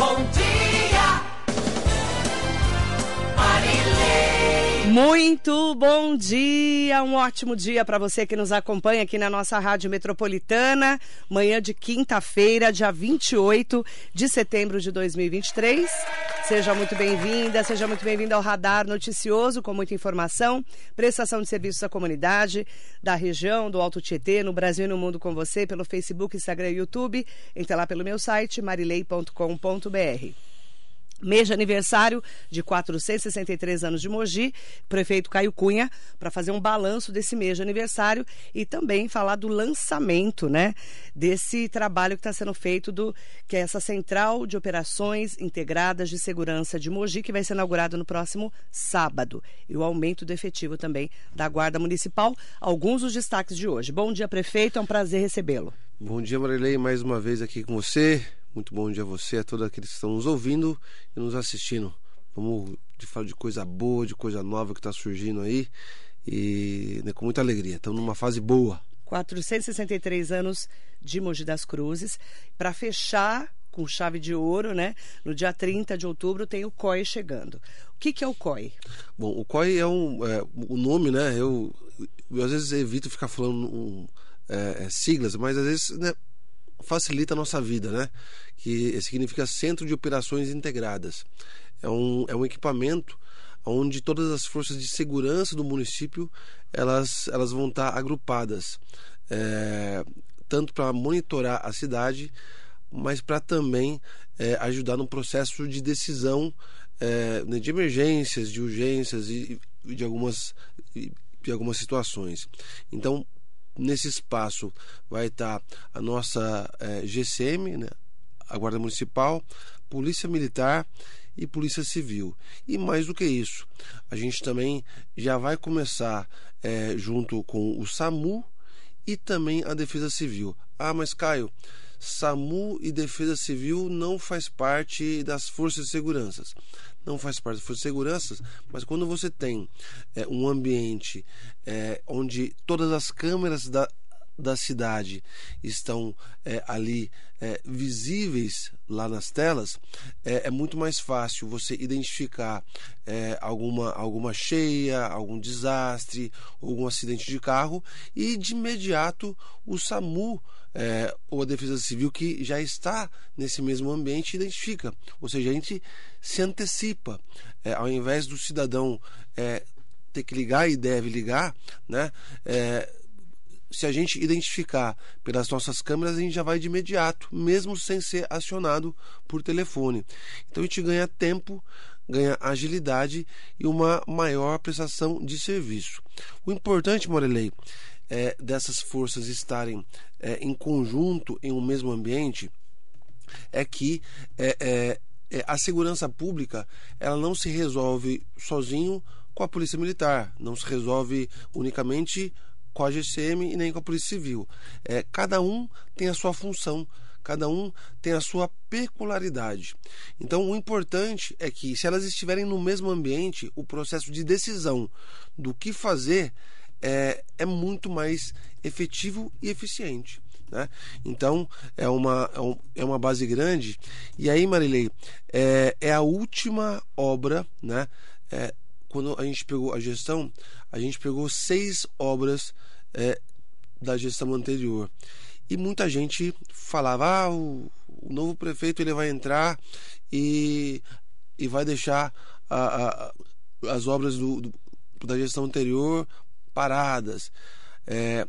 Bom Muito bom dia, um ótimo dia para você que nos acompanha aqui na nossa Rádio Metropolitana. Manhã de quinta-feira, dia 28 de setembro de 2023. Seja muito bem-vinda, seja muito bem-vinda ao Radar Noticioso, com muita informação, prestação de serviços à comunidade da região, do Alto Tietê, no Brasil e no mundo com você, pelo Facebook, Instagram e YouTube. Entre lá pelo meu site, marilei.com.br. Mês de aniversário de 463 anos de Mogi, prefeito Caio Cunha, para fazer um balanço desse mês de aniversário e também falar do lançamento, né, desse trabalho que está sendo feito do que é essa central de operações integradas de segurança de Mogi, que vai ser inaugurado no próximo sábado, e o aumento do efetivo também da Guarda Municipal. Alguns dos destaques de hoje. Bom dia, prefeito, é um prazer recebê-lo. Bom dia, Marilei, mais uma vez aqui com você. Muito bom dia a você, a todos aqueles que estão nos ouvindo e nos assistindo. Vamos de falar de coisa boa, de coisa nova que está surgindo aí e né, com muita alegria. Estamos numa fase boa. 463 anos de Mogi das Cruzes. Para fechar com chave de ouro, né? No dia 30 de outubro tem o COI chegando. O que, que é o COI? Bom, o COI é um. É, o nome, né? Eu, eu às vezes evito ficar falando um, é, siglas, mas às vezes né, facilita a nossa vida, né? Que significa Centro de Operações Integradas. É um, é um equipamento onde todas as forças de segurança do município elas, elas vão estar agrupadas, é, tanto para monitorar a cidade, mas para também é, ajudar no processo de decisão é, de emergências, de urgências e, e de algumas de algumas situações. Então, Nesse espaço vai estar a nossa é, GCM, né? a Guarda Municipal, Polícia Militar e Polícia Civil. E mais do que isso, a gente também já vai começar é, junto com o SAMU e também a Defesa Civil. Ah, mas Caio, SAMU e Defesa Civil não faz parte das forças de segurança não faz parte das seguranças, mas quando você tem é, um ambiente é, onde todas as câmeras da, da cidade estão é, ali é, visíveis lá nas telas, é, é, muito mais fácil você identificar alguma, alguma cheia, algum desastre, algum acidente de carro e de imediato o SAMU é, ou a Defesa Civil que já está nesse mesmo ambiente identifica. Ou seja, a gente se antecipa. É, ao invés do cidadão é, ter que ligar e deve ligar, né? É, se a gente identificar pelas nossas câmeras, a gente já vai de imediato, mesmo sem ser acionado por telefone. Então a gente ganha tempo, ganha agilidade e uma maior prestação de serviço. O importante, Morelei, é, dessas forças estarem é, em conjunto em um mesmo ambiente é que é, é, é, a segurança pública ela não se resolve sozinho com a polícia militar, não se resolve unicamente com a GCM e nem com a polícia civil. É, cada um tem a sua função, cada um tem a sua peculiaridade. Então, o importante é que, se elas estiverem no mesmo ambiente, o processo de decisão do que fazer é, é muito mais efetivo e eficiente. Né? Então é uma, é, é uma base grande. E aí, Marilei, é, é a última obra, né? É, quando a gente pegou a gestão, a gente pegou seis obras é, da gestão anterior. E muita gente falava: ah, o, o novo prefeito ele vai entrar e, e vai deixar a, a, as obras do, do, da gestão anterior paradas. É,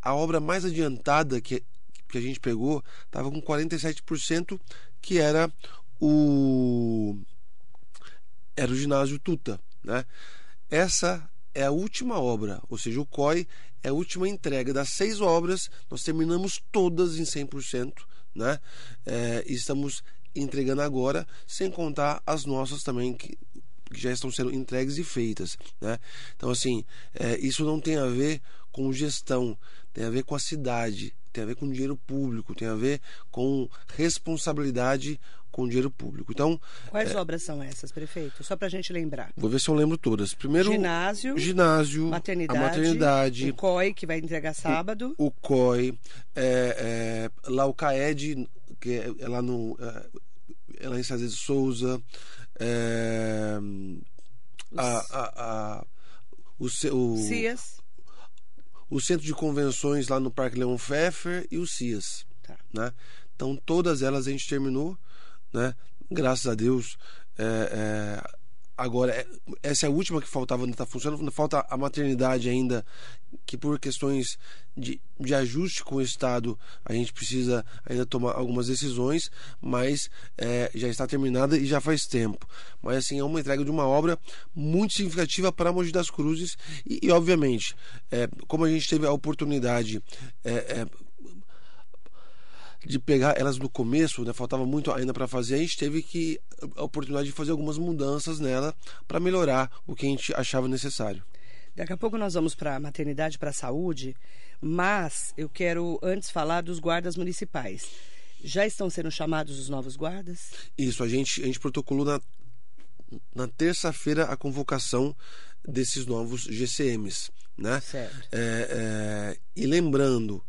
a obra mais adiantada que, que a gente pegou estava com 47%, que era o era o ginásio Tuta, né? Essa é a última obra, ou seja, o COI é a última entrega das seis obras, nós terminamos todas em 100%, né? É, estamos entregando agora, sem contar as nossas também, que que já estão sendo entregues e feitas. Né? Então, assim, é, isso não tem a ver com gestão, tem a ver com a cidade, tem a ver com dinheiro público, tem a ver com responsabilidade com dinheiro público. Então, quais é, obras são essas, prefeito? Só para a gente lembrar. Vou ver se eu lembro todas. Primeiro, ginásio, ginásio, maternidade, maternidade, o COI que vai entregar sábado, o, o COI, é, é, lá o CAED que é, é lá no é, é lá em César de Souza, é, a, a, a, o, o, Cias. o centro de convenções lá no Parque Leão Pfeffer e o CIAS. Tá. Né? Então todas elas a gente terminou, né? Graças a Deus. é, é, agora é- essa é a última que faltava, não está funcionando. Falta a maternidade ainda, que por questões de, de ajuste com o Estado a gente precisa ainda tomar algumas decisões, mas é, já está terminada e já faz tempo. Mas assim é uma entrega de uma obra muito significativa para Mogi das Cruzes e, e, obviamente, é, como a gente teve a oportunidade é, é, de pegar elas no começo, né, faltava muito ainda para fazer, a gente teve que a oportunidade de fazer algumas mudanças nela para melhorar o que a gente achava necessário. Daqui a pouco nós vamos para a maternidade, para a saúde, mas eu quero antes falar dos guardas municipais. Já estão sendo chamados os novos guardas? Isso, a gente, a gente protocolou na, na terça-feira a convocação desses novos GCMs, né? Certo. É, é, e lembrando,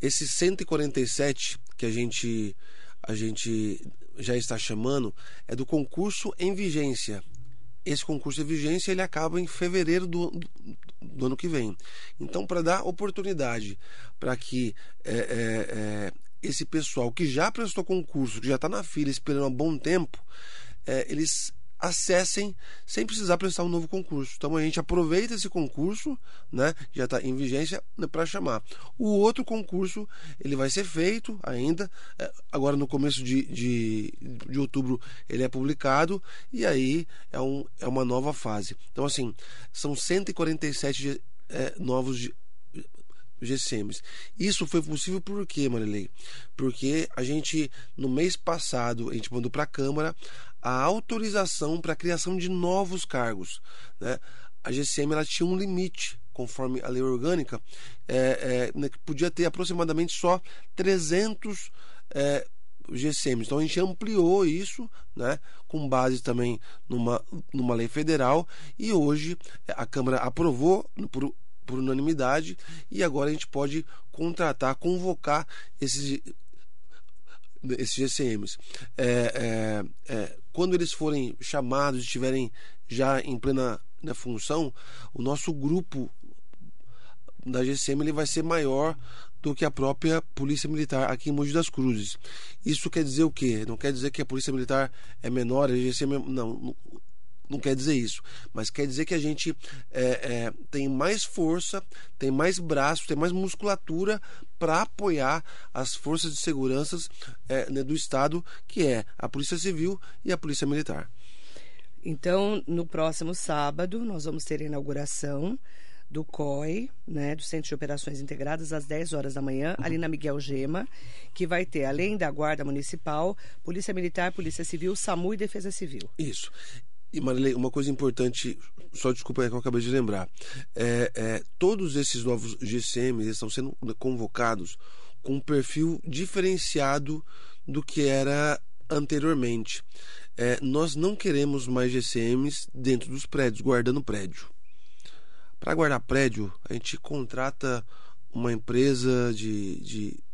esses 147 que a gente, a gente já está chamando é do concurso em vigência. Esse concurso em vigência ele acaba em fevereiro do, do, ano que vem. Então, para dar oportunidade para que é, é, é, esse pessoal que já prestou concurso, que já está na fila esperando há bom tempo, é, eles acessem sem precisar prestar um novo concurso. Então a gente aproveita esse concurso, né, que já está em vigência, né, para chamar. O outro concurso ele vai ser feito ainda, é, agora no começo de, de, de outubro ele é publicado e aí é, um, é uma nova fase. Então assim, são 147 é, novos GCMs. Isso foi possível por quê, Marilei? Porque a gente, no mês passado, a gente mandou para a Câmara a autorização para a criação de novos cargos. Né? A GCM ela tinha um limite, conforme a lei orgânica, é, é, né, que podia ter aproximadamente só 300 é, GCMs. Então a gente ampliou isso, né, com base também numa, numa lei federal, e hoje a Câmara aprovou por por unanimidade e agora a gente pode contratar, convocar esses esses GCMs. É, é, é, quando eles forem chamados, estiverem já em plena né, função, o nosso grupo da GCM ele vai ser maior do que a própria Polícia Militar aqui em Mogi das Cruzes. Isso quer dizer o quê? Não quer dizer que a Polícia Militar é menor, a GCM é... não, não quer dizer isso, mas quer dizer que a gente é, é, tem mais força, tem mais braços, tem mais musculatura para apoiar as forças de segurança é, né, do Estado, que é a Polícia Civil e a Polícia Militar. Então, no próximo sábado, nós vamos ter a inauguração do COI, né, do Centro de Operações Integradas, às 10 horas da manhã, ali na Miguel Gema, que vai ter, além da Guarda Municipal, Polícia Militar, Polícia Civil, SAMU e Defesa Civil. Isso. E Marilei, uma coisa importante, só desculpa aí que eu acabei de lembrar. É, é, todos esses novos GCMs estão sendo convocados com um perfil diferenciado do que era anteriormente. É, nós não queremos mais GCMs dentro dos prédios, guardando prédio. Para guardar prédio, a gente contrata uma empresa de, de,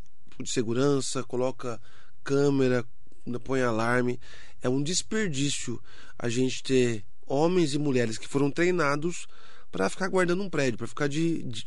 de segurança, coloca câmera, põe alarme. É um desperdício a gente ter homens e mulheres que foram treinados para ficar guardando um prédio, para ficar de, de,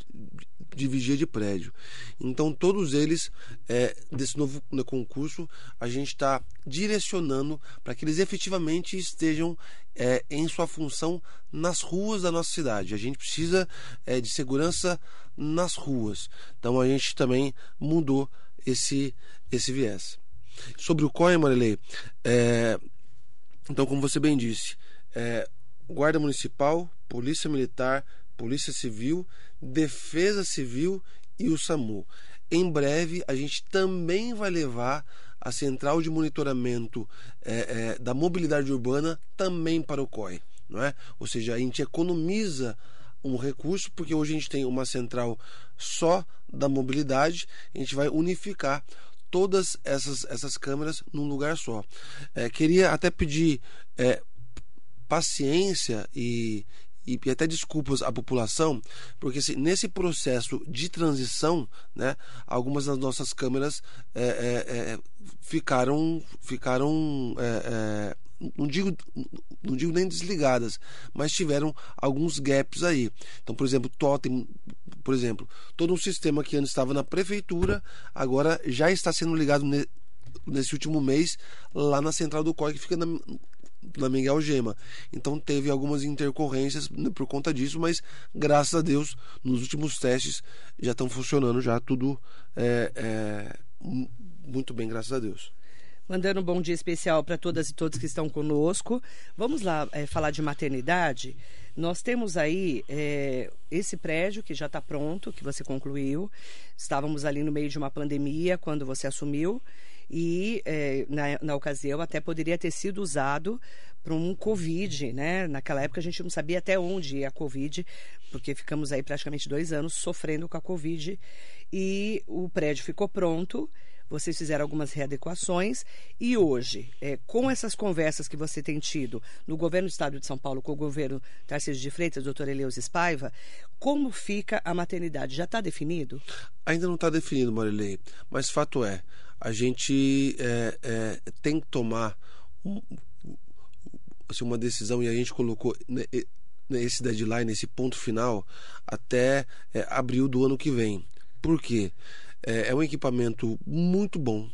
de, vigia de prédio. Então, todos eles, é, desse novo né, concurso, a gente está direcionando para que eles efetivamente estejam é, em sua função nas ruas da nossa cidade. A gente precisa é, de segurança nas ruas. Então, a gente também mudou esse, esse viés. Sobre o COI, Marilei, é, então, como você bem disse, é, Guarda Municipal, Polícia Militar, Polícia Civil, Defesa Civil e o SAMU. Em breve, a gente também vai levar a central de monitoramento é, é, da mobilidade urbana também para o COI. Não é? Ou seja, a gente economiza um recurso, porque hoje a gente tem uma central só da mobilidade, a gente vai unificar todas essas, essas câmeras num lugar só. É, queria até pedir é, paciência e, e, e até desculpas à população, porque nesse processo de transição, né, algumas das nossas câmeras é, é, é, ficaram, ficaram é, não digo, não digo nem desligadas, mas tiveram alguns gaps aí. Então, por exemplo, Totem, por exemplo, todo um sistema que antes estava na prefeitura, agora já está sendo ligado ne, nesse último mês lá na central do COI, que fica na, na Miguel Gema. Então teve algumas intercorrências por conta disso, mas graças a Deus, nos últimos testes já estão funcionando, já tudo é, é, muito bem, graças a Deus. Mandando um bom dia especial para todas e todos que estão conosco. Vamos lá é, falar de maternidade. Nós temos aí é, esse prédio que já está pronto, que você concluiu. Estávamos ali no meio de uma pandemia quando você assumiu e é, na, na ocasião até poderia ter sido usado para um Covid, né? Naquela época a gente não sabia até onde ia a Covid, porque ficamos aí praticamente dois anos sofrendo com a Covid e o prédio ficou pronto. Vocês fizeram algumas readequações e hoje, é, com essas conversas que você tem tido no governo do Estado de São Paulo com o governo Tarcísio de Freitas, doutor Eleus Espaiva, como fica a maternidade? Já está definido? Ainda não está definido, Marilei, mas fato é, a gente é, é, tem que tomar um, assim, uma decisão e a gente colocou esse deadline, esse ponto final, até é, abril do ano que vem. Por quê? É, é um equipamento muito bom,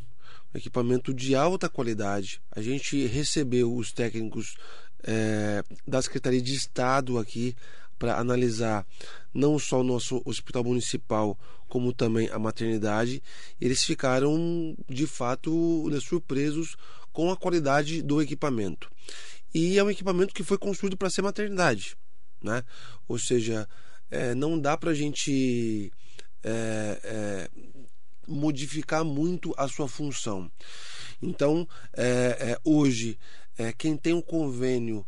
um equipamento de alta qualidade. A gente recebeu os técnicos é, da Secretaria de Estado aqui para analisar não só o nosso hospital municipal, como também a maternidade. Eles ficaram de fato né, surpresos com a qualidade do equipamento. E é um equipamento que foi construído para ser maternidade, né? Ou seja, é, não dá para a gente é, é, modificar muito a sua função. Então, é, é, hoje, é, quem tem um convênio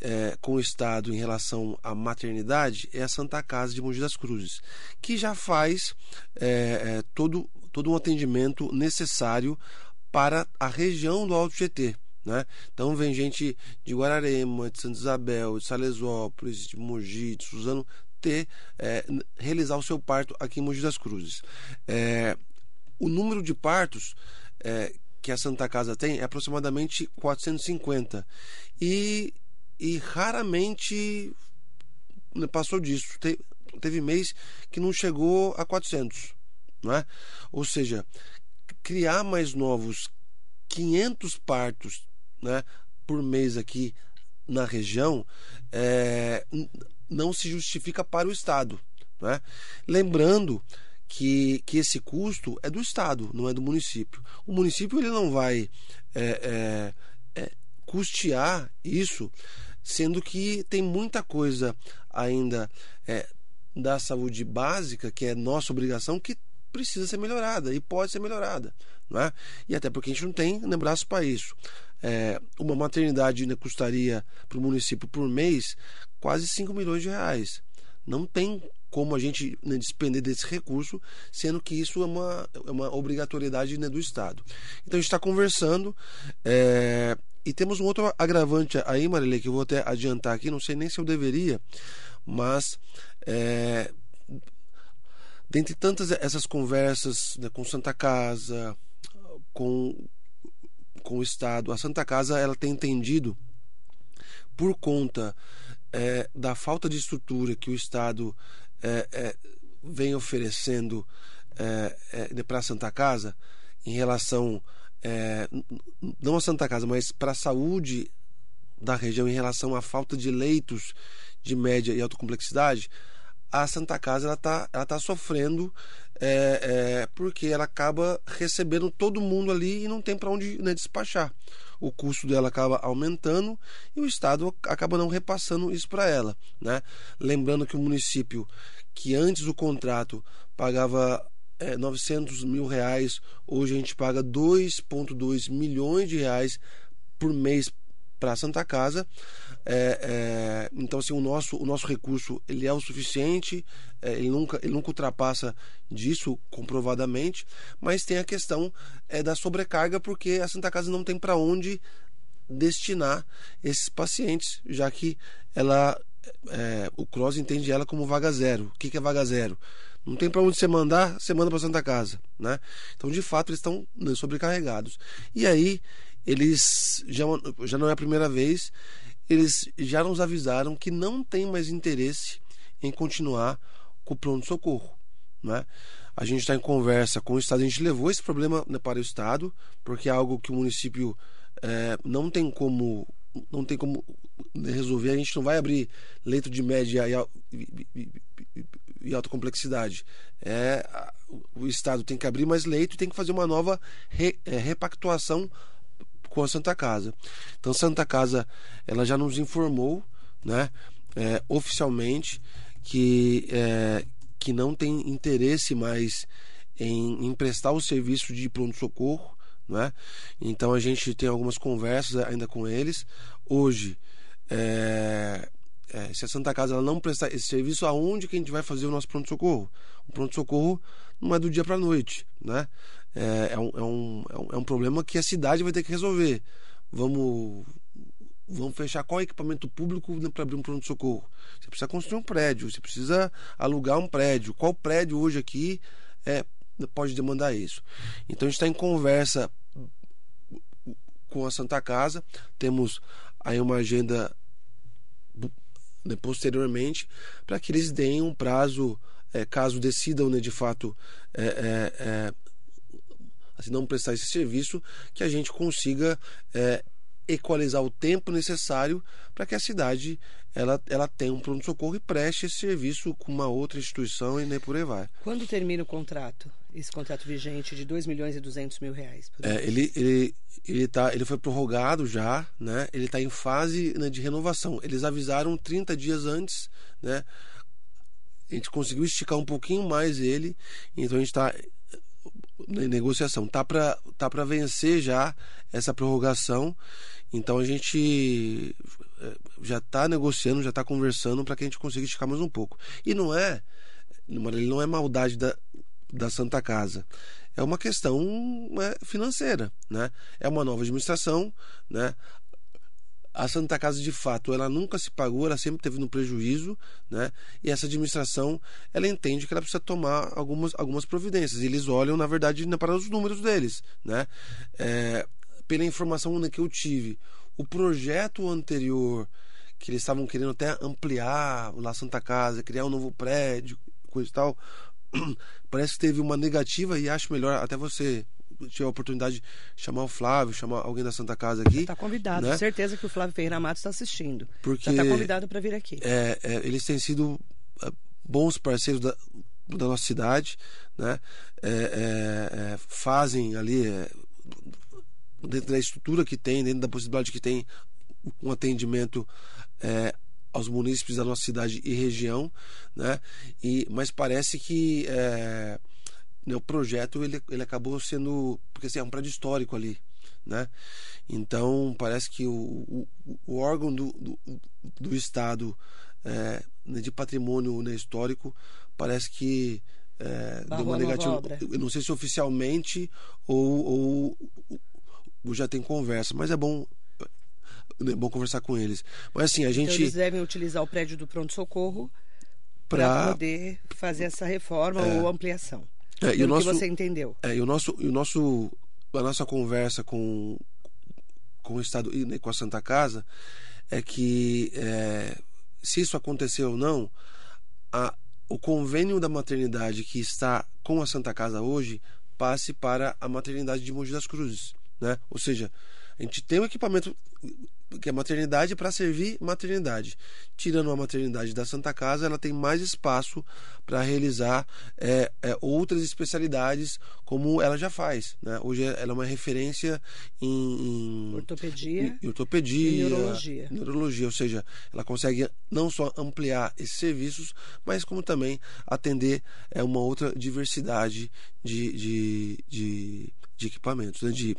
é, com o Estado em relação à maternidade é a Santa Casa de Mogi das Cruzes, que já faz é, é, todo, todo um atendimento necessário para a região do Alto GT. Né? Então vem gente de Guararema, de Santa Isabel, de Salesópolis, de Mogi, de Suzano ter é, realizar o seu parto aqui em Mogi das Cruzes. É, o número de partos é, que a Santa Casa tem é aproximadamente 450 e e raramente né, passou disso. Teve, teve mês que não chegou a 400, não é? Ou seja, criar mais novos 500 partos, né, por mês aqui na região é, não se justifica para o Estado, não é? Lembrando que, que esse custo é do Estado, não é do município. O município ele não vai é, é, é custear isso sendo que tem muita coisa ainda é, da saúde básica, que é nossa obrigação, que precisa ser melhorada e pode ser melhorada. Não é? E até porque a gente não tem né, braço para isso. É, uma maternidade né, custaria para o município por mês quase 5 milhões de reais. Não tem como a gente né, despender desse recurso, sendo que isso é uma, é uma obrigatoriedade né, do Estado. Então a gente está conversando. É, e temos um outro agravante aí, Marilê, que eu vou até adiantar aqui, não sei nem se eu deveria, mas é, dentre tantas essas conversas né, com Santa Casa, com, com o Estado, a Santa Casa ela tem entendido por conta é, da falta de estrutura que o Estado vem oferecendo é, é, para a Santa Casa em relação é, não a Santa Casa, mas para a saúde da região em relação à falta de leitos de média e alta complexidade, a Santa Casa ela está ela tá sofrendo é, é, porque ela acaba recebendo todo mundo ali e não tem para onde né, despachar. O custo dela acaba aumentando e o Estado acaba não repassando isso para ela. Né? Lembrando que o município, que antes do contrato pagava é, 900 mil reais, hoje a gente paga 2,2 milhões de reais por mês para a Santa Casa. É, é, então, assim, o nosso, o nosso recurso ele é o suficiente, é, ele, nunca, ele nunca ultrapassa disso comprovadamente, mas tem a questão é, da sobrecarga, porque a Santa Casa não tem para onde destinar esses pacientes, já que ela é, o Cross entende ela como vaga zero. O que, que é vaga zero? Não tem para onde você mandar, você manda para Santa Casa, né? Então, de fato, eles estão sobrecarregados. E aí, eles já, já não é a primeira vez, eles já nos avisaram que não tem mais interesse em continuar com o pronto socorro, né? A gente está em conversa com o Estado, a gente levou esse problema né, para o Estado, porque é algo que o município é, não tem como não tem como resolver. A gente não vai abrir leito de média e alta complexidade. É, o Estado tem que abrir mais leito e tem que fazer uma nova re, é, repactuação com a Santa Casa. Então, Santa Casa ela já nos informou, né, é, oficialmente, que, é, que não tem interesse mais em emprestar o serviço de pronto-socorro né? Então a gente tem algumas conversas ainda com eles. Hoje, é, é, se a Santa Casa ela não prestar esse serviço, aonde que a gente vai fazer o nosso pronto-socorro? O pronto-socorro não é do dia para a noite. Né? É, é, um, é, um, é, um, é um problema que a cidade vai ter que resolver. Vamos, vamos fechar qual equipamento público para abrir um pronto-socorro? Você precisa construir um prédio, você precisa alugar um prédio. Qual prédio hoje aqui é, pode demandar isso? Então a gente está em conversa com a Santa Casa. Temos aí uma agenda né, posteriormente para que eles deem um prazo, é, caso decidam né, de fato é, é assim, não prestar esse serviço, que a gente consiga é, equalizar o tempo necessário para que a cidade ela, ela tenha um pronto-socorro e preste esse serviço com uma outra instituição e nem por aí vai. Quando termina o contrato? Esse contrato vigente de 2 milhões e 200 mil reais? É, ele, ele, ele, tá, ele foi prorrogado já, né? ele está em fase né, de renovação. Eles avisaram 30 dias antes, né? a gente conseguiu esticar um pouquinho mais ele, então a gente está negociação. Tá para tá vencer já essa prorrogação então a gente eh, já está negociando, já está conversando para que a gente consiga esticar mais um pouco. E não é, não é maldade da, da Santa Casa. É uma questão é, financeira, né? É uma nova administração, né? A Santa Casa, de fato, ela nunca se pagou, ela sempre teve no prejuízo, né? E essa administração, ela entende que ela precisa tomar algumas, algumas providências. Eles olham, na verdade, para os números deles, né? É, pela informação que eu tive, o projeto anterior, que eles estavam querendo até ampliar lá Santa Casa, criar um novo prédio, coisa e tal, parece que teve uma negativa e acho melhor até você tiver a oportunidade de chamar o Flávio, chamar alguém da Santa Casa aqui. Está convidado, né? certeza que o Flávio Ferreira Matos está assistindo. Porque está convidado para vir aqui. É, é, eles têm sido é, bons parceiros da, da nossa cidade, né? É, é, é fazem ali dentro da estrutura que tem, dentro da possibilidade que tem um atendimento é, aos munícipes da nossa cidade e região, né? E, mas parece que é, né, o projeto ele, ele acabou sendo porque assim, é um prédio histórico ali, né? Então parece que o, o, o órgão do, do, do estado é, né, de patrimônio né, histórico parece que é, deu uma negativa. Eu não sei se oficialmente ou, ou já tem conversa, mas é bom é bom conversar com eles. Mas assim, a então, gente. Então eles devem utilizar o prédio do pronto-socorro para poder fazer essa reforma é, ou ampliação. É, e o nosso, que você entendeu. É, e o nosso, e o nosso, a nossa conversa com, com o Estado e com a Santa Casa é que é, se isso acontecer ou não, a, o convênio da maternidade que está com a Santa Casa hoje passe para a maternidade de Mogi das Cruzes. Né? Ou seja, a gente tem um equipamento que é maternidade para servir maternidade. Tirando a maternidade da Santa Casa, ela tem mais espaço para realizar é, é, outras especialidades, como ela já faz. Né? Hoje ela é uma referência em, em ortopedia, em, ortopedia e neurologia. neurologia. Ou seja, ela consegue não só ampliar esses serviços, mas como também atender é, uma outra diversidade de, de, de, de equipamentos, né? de de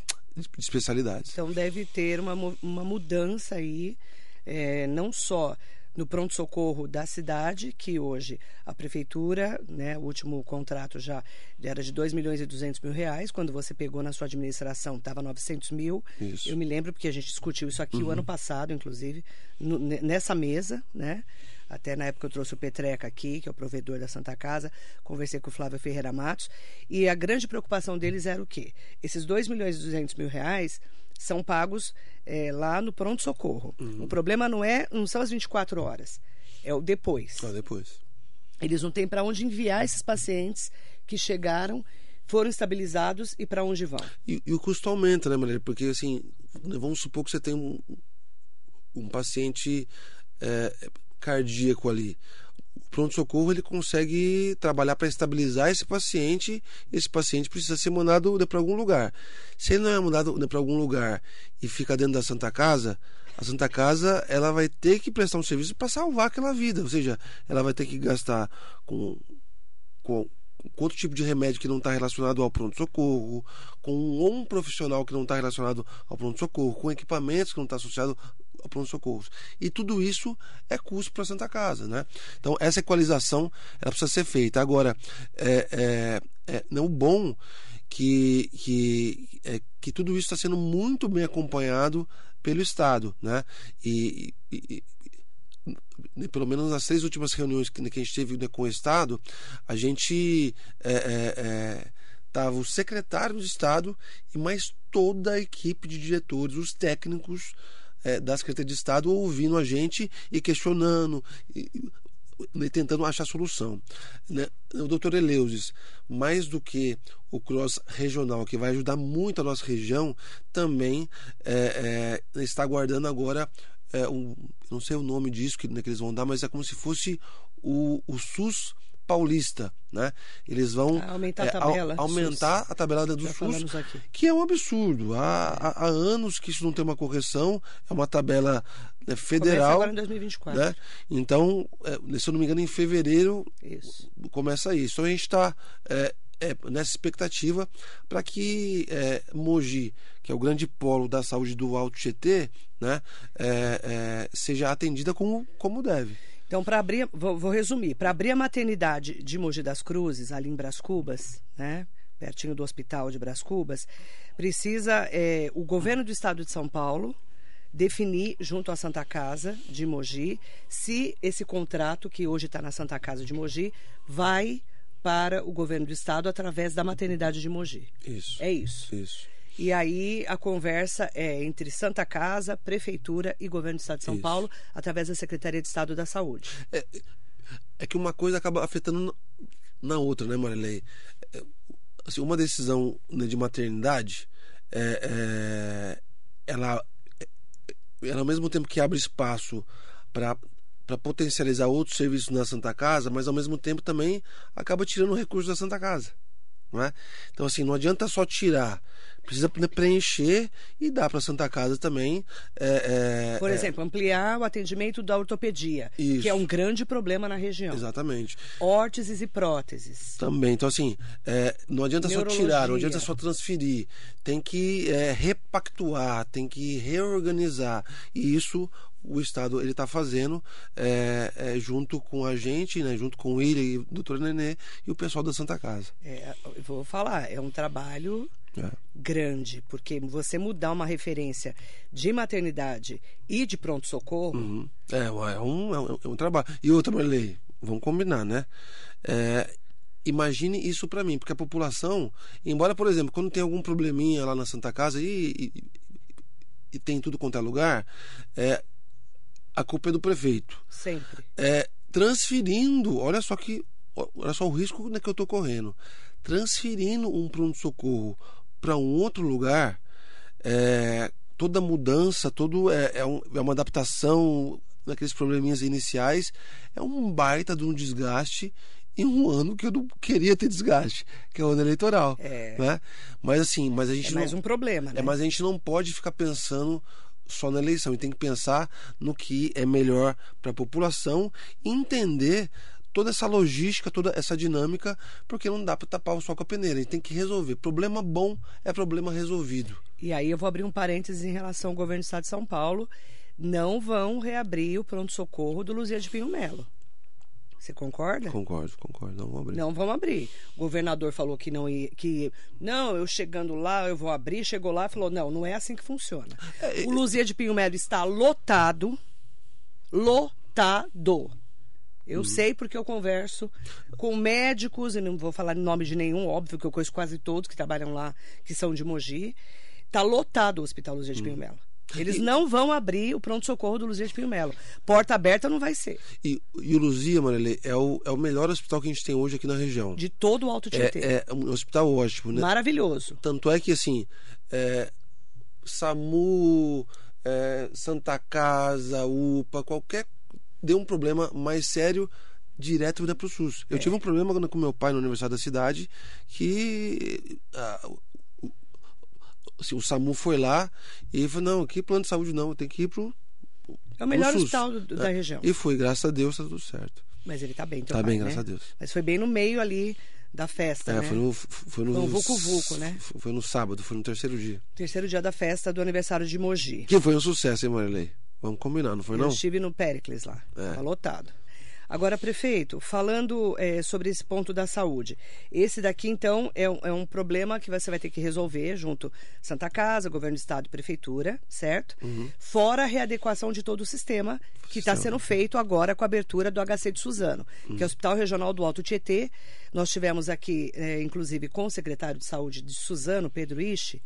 especialidades. Então deve ter uma, uma mudança aí, é, não só no pronto-socorro da cidade, que hoje a prefeitura, né, o último contrato já era de 2 milhões e 200 mil reais, quando você pegou na sua administração estava 900 mil. Isso. Eu me lembro porque a gente discutiu isso aqui o ano passado, inclusive, no- ne- nessa mesa, né? Até na época eu trouxe o Petreca aqui, que é o provedor da Santa Casa, conversei com o Flávio Ferreira Matos, e a grande preocupação deles era o quê? Esses 2 milhões e 200 mil reais são pagos eh, lá no pronto-socorro. O problema não é, não são as 24 horas, é o depois. Ah, depois. Eles não têm para onde enviar esses pacientes que chegaram, foram estabilizados e para onde vão. E, e o custo aumenta, né, Maria? Porque, assim, vamos supor que você tem um, um paciente é, cardíaco ali. O pronto-socorro ele consegue trabalhar para estabilizar esse paciente. Esse paciente precisa ser mandado para algum lugar. Se ele não é mandado para algum lugar e fica dentro da Santa Casa, a Santa Casa ela vai ter que prestar um serviço para salvar aquela vida. Ou seja, ela vai ter que gastar com, com com outro tipo de remédio que não está relacionado ao pronto-socorro, com um profissional que não está relacionado ao pronto-socorro, com equipamentos que não está associado ao pronto-socorro. E tudo isso é custo para a Santa Casa. Né? Então, essa equalização ela precisa ser feita. Agora, é, é, é, não bom que, que, é, que tudo isso está sendo muito bem acompanhado pelo Estado. Né? E, e, e pelo menos nas três últimas reuniões que, que a gente teve né, com o Estado, a gente é, é, é, tava o secretário de Estado e mais toda a equipe de diretores, os técnicos é, da Secretaria de Estado ouvindo a gente e questionando, e, e tentando achar solução. Né? O doutor Eleusis, mais do que o cross regional, que vai ajudar muito a nossa região, também é, é, está aguardando agora é, um, não sei o nome disso que, né, que eles vão dar, mas é como se fosse o, o SUS paulista, né? Eles vão Ah, aumentar a é, tabela do aumentar SUS. a tabela do SUS, que é um absurdo. Há, há, há anos que isso não tem uma correção, é uma tabela né, Começa federal, agora em 2024. né? Então, é, se eu não me engano, em fevereiro Isso. começa isso. Então a gente está é, é, nessa expectativa para que é, Mogi, que é o grande polo da saúde do Alto Tietê, né, é, é, seja atendida como, como deve. Então, para abrir, vou, vou resumir, para abrir a maternidade de Mogi das Cruzes, ali em Bras Cubas, né, pertinho do hospital de Bras Cubas, precisa é, o governo do estado de São Paulo definir junto à Santa Casa de Mogi se esse contrato que hoje está na Santa Casa de Mogi vai para o governo do estado através da maternidade de Mogi. Isso. É isso. Isso. E aí a conversa é entre Santa Casa, Prefeitura e Governo do Estado de São Isso. Paulo, através da Secretaria de Estado da Saúde. É que uma coisa acaba afetando na outra, né, Marilei? É, Assim, uma decisão né, de maternidade, é, é, ela, é, ela, ao mesmo tempo que abre espaço para para potencializar outros serviços na Santa Casa, mas ao mesmo tempo também acaba tirando recursos da Santa Casa. Não é? Então, assim, não adianta só tirar, precisa preencher e dar para a Santa Casa também. é, é, Por é, exemplo, ampliar o atendimento da ortopedia, Isso. que é um grande problema na região. Exatamente. Órteses e próteses. Também. Então, assim, é, não adianta só tirar, não adianta só transferir. Tem que é, repactuar, tem que reorganizar. E isso o Estado ele está fazendo é, é, junto com a gente, né, junto com ele, e o doutor Nenê e o pessoal da Santa Casa. É, eu vou falar, é um trabalho É. grande, porque você mudar uma referência de maternidade e de pronto-socorro, Uhum. É, é, um, é, um, é um trabalho. E outra, Marley, vamos combinar, né? É, imagine isso para mim, porque a população, embora, por exemplo, quando tem algum probleminha lá na Santa Casa e, e, e tem tudo quanto é lugar, é, a culpa é do prefeito. sempre. É, transferindo, olha só que olha só o risco né, que eu estou correndo. Transferindo um pronto-socorro para um outro lugar, é, toda mudança, todo é, é, um- é uma adaptação naqueles probleminhas iniciais, é um baita de um desgaste em um ano que eu não queria ter desgaste, que é o ano eleitoral. É. Né? Mas assim, mas a gente É mais não, um problema, né? é, mas a gente não pode ficar pensando só na eleição. Gente tem que pensar no que é melhor para a população e entender toda essa logística, toda essa dinâmica, porque não dá para tapar o sol com a peneira. A gente tem que resolver. Problema bom é problema resolvido. E aí eu vou abrir um parênteses em relação ao governo do Estado de São Paulo. não vão reabrir o pronto-socorro do Luzia de Pinho Melo. Você concorda? Concordo, concordo. Não vamos abrir. Não vamos abrir. O governador falou que não ia, que não, eu chegando lá, eu vou abrir. Chegou lá e falou: não, não é assim que funciona. É, o Luzia de Pinho Melo está lotado. Lotado. Eu sei porque eu converso com médicos, e não vou falar em nome de nenhum, óbvio que eu conheço quase todos que trabalham lá, que são de Mogi. Está lotado o Hospital Luzia de Pinho Melo. Eles não vão abrir o pronto-socorro do Luzia de Pinho Melo. Porta aberta não vai ser. E, e o Luzia, Marilê, é o, é o melhor hospital que a gente tem hoje aqui na região. De todo o Alto Tietê. É, é um hospital ótimo, né? Maravilhoso. Tanto é que, assim, é, SAMU, é, Santa Casa, UPA, qualquer. Deu um problema mais sério, direto vai para o SUS. Eu tive um problema com meu pai no aniversário da cidade que. ah, o- assim, o SAMU foi lá e falou: não, aqui plano de saúde não, tem que ir pro. É o melhor SUS. hospital do- da É, região. E foi, graças a Deus, tá tudo certo. Mas ele tá bem, Tá pai, bem, né? graças a Deus. Mas foi bem no meio ali da festa, É, né? foi no. Foi no, Foi um vucu-vucu, né? Foi no sábado, foi no terceiro dia. Terceiro dia da festa do aniversário de Mogi. Que foi um sucesso, hein, Marilei? Vamos combinar, não foi Eu não? estive no Péricles lá. É. Tá lotado. Agora, prefeito, falando eh, sobre esse ponto da saúde. Esse daqui, então, é um, é um problema que você vai ter que resolver junto Santa Casa, Governo do Estado e Prefeitura, certo? Fora a readequação de todo o sistema que está sendo feito agora com a abertura do HC de Suzano, que é o Hospital Regional do Alto Tietê. Nós tivemos aqui, eh, inclusive, com o secretário de Saúde de Suzano, Pedro Ishi,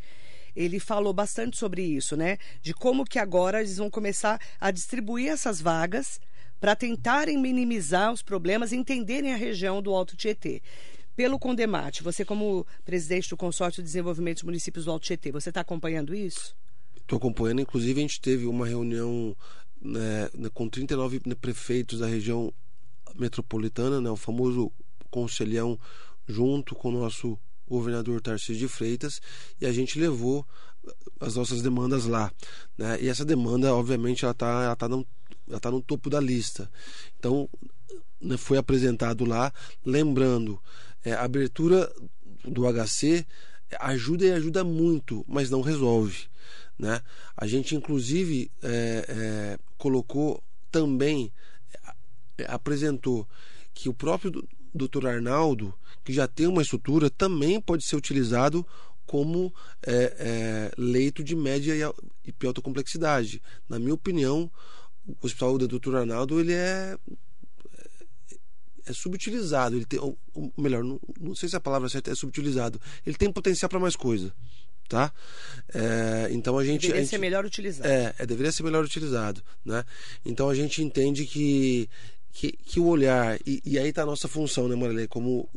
ele falou bastante sobre isso, né? De como que agora eles vão começar a distribuir essas vagas para tentarem minimizar os problemas e entenderem a região do Alto Tietê. Pelo Condemate, você como presidente do Consórcio de Desenvolvimento dos Municípios do Alto Tietê, você está acompanhando isso? Estou acompanhando, inclusive a gente teve uma reunião né, com 39 prefeitos da região metropolitana, né, o famoso conselhão, junto com o nosso governador Tarcísio de Freitas, e a gente levou as nossas demandas lá. Né? E essa demanda, obviamente, ela está ela tá ela tá no topo da lista. Então, né, foi apresentado lá, lembrando, é, a abertura do HC ajuda e ajuda muito, mas não resolve. Né? A gente, inclusive, é, é, colocou também, é, apresentou que o próprio Dr. Arnaldo, que já tem uma estrutura, também pode ser utilizado como é, é, leito de média e, e alta complexidade. Na minha opinião, o hospital do Dr. Arnaldo ele é é subutilizado. Ele tem, ou, ou melhor, não, não sei se a palavra certa é subutilizado. Ele tem potencial para mais coisa, tá? É, então a gente, Deveria a gente ser melhor utilizado. é, é, deveria ser melhor utilizado, né? Então a gente entende que que, que o olhar e, e aí está a nossa função, né, Marilê, como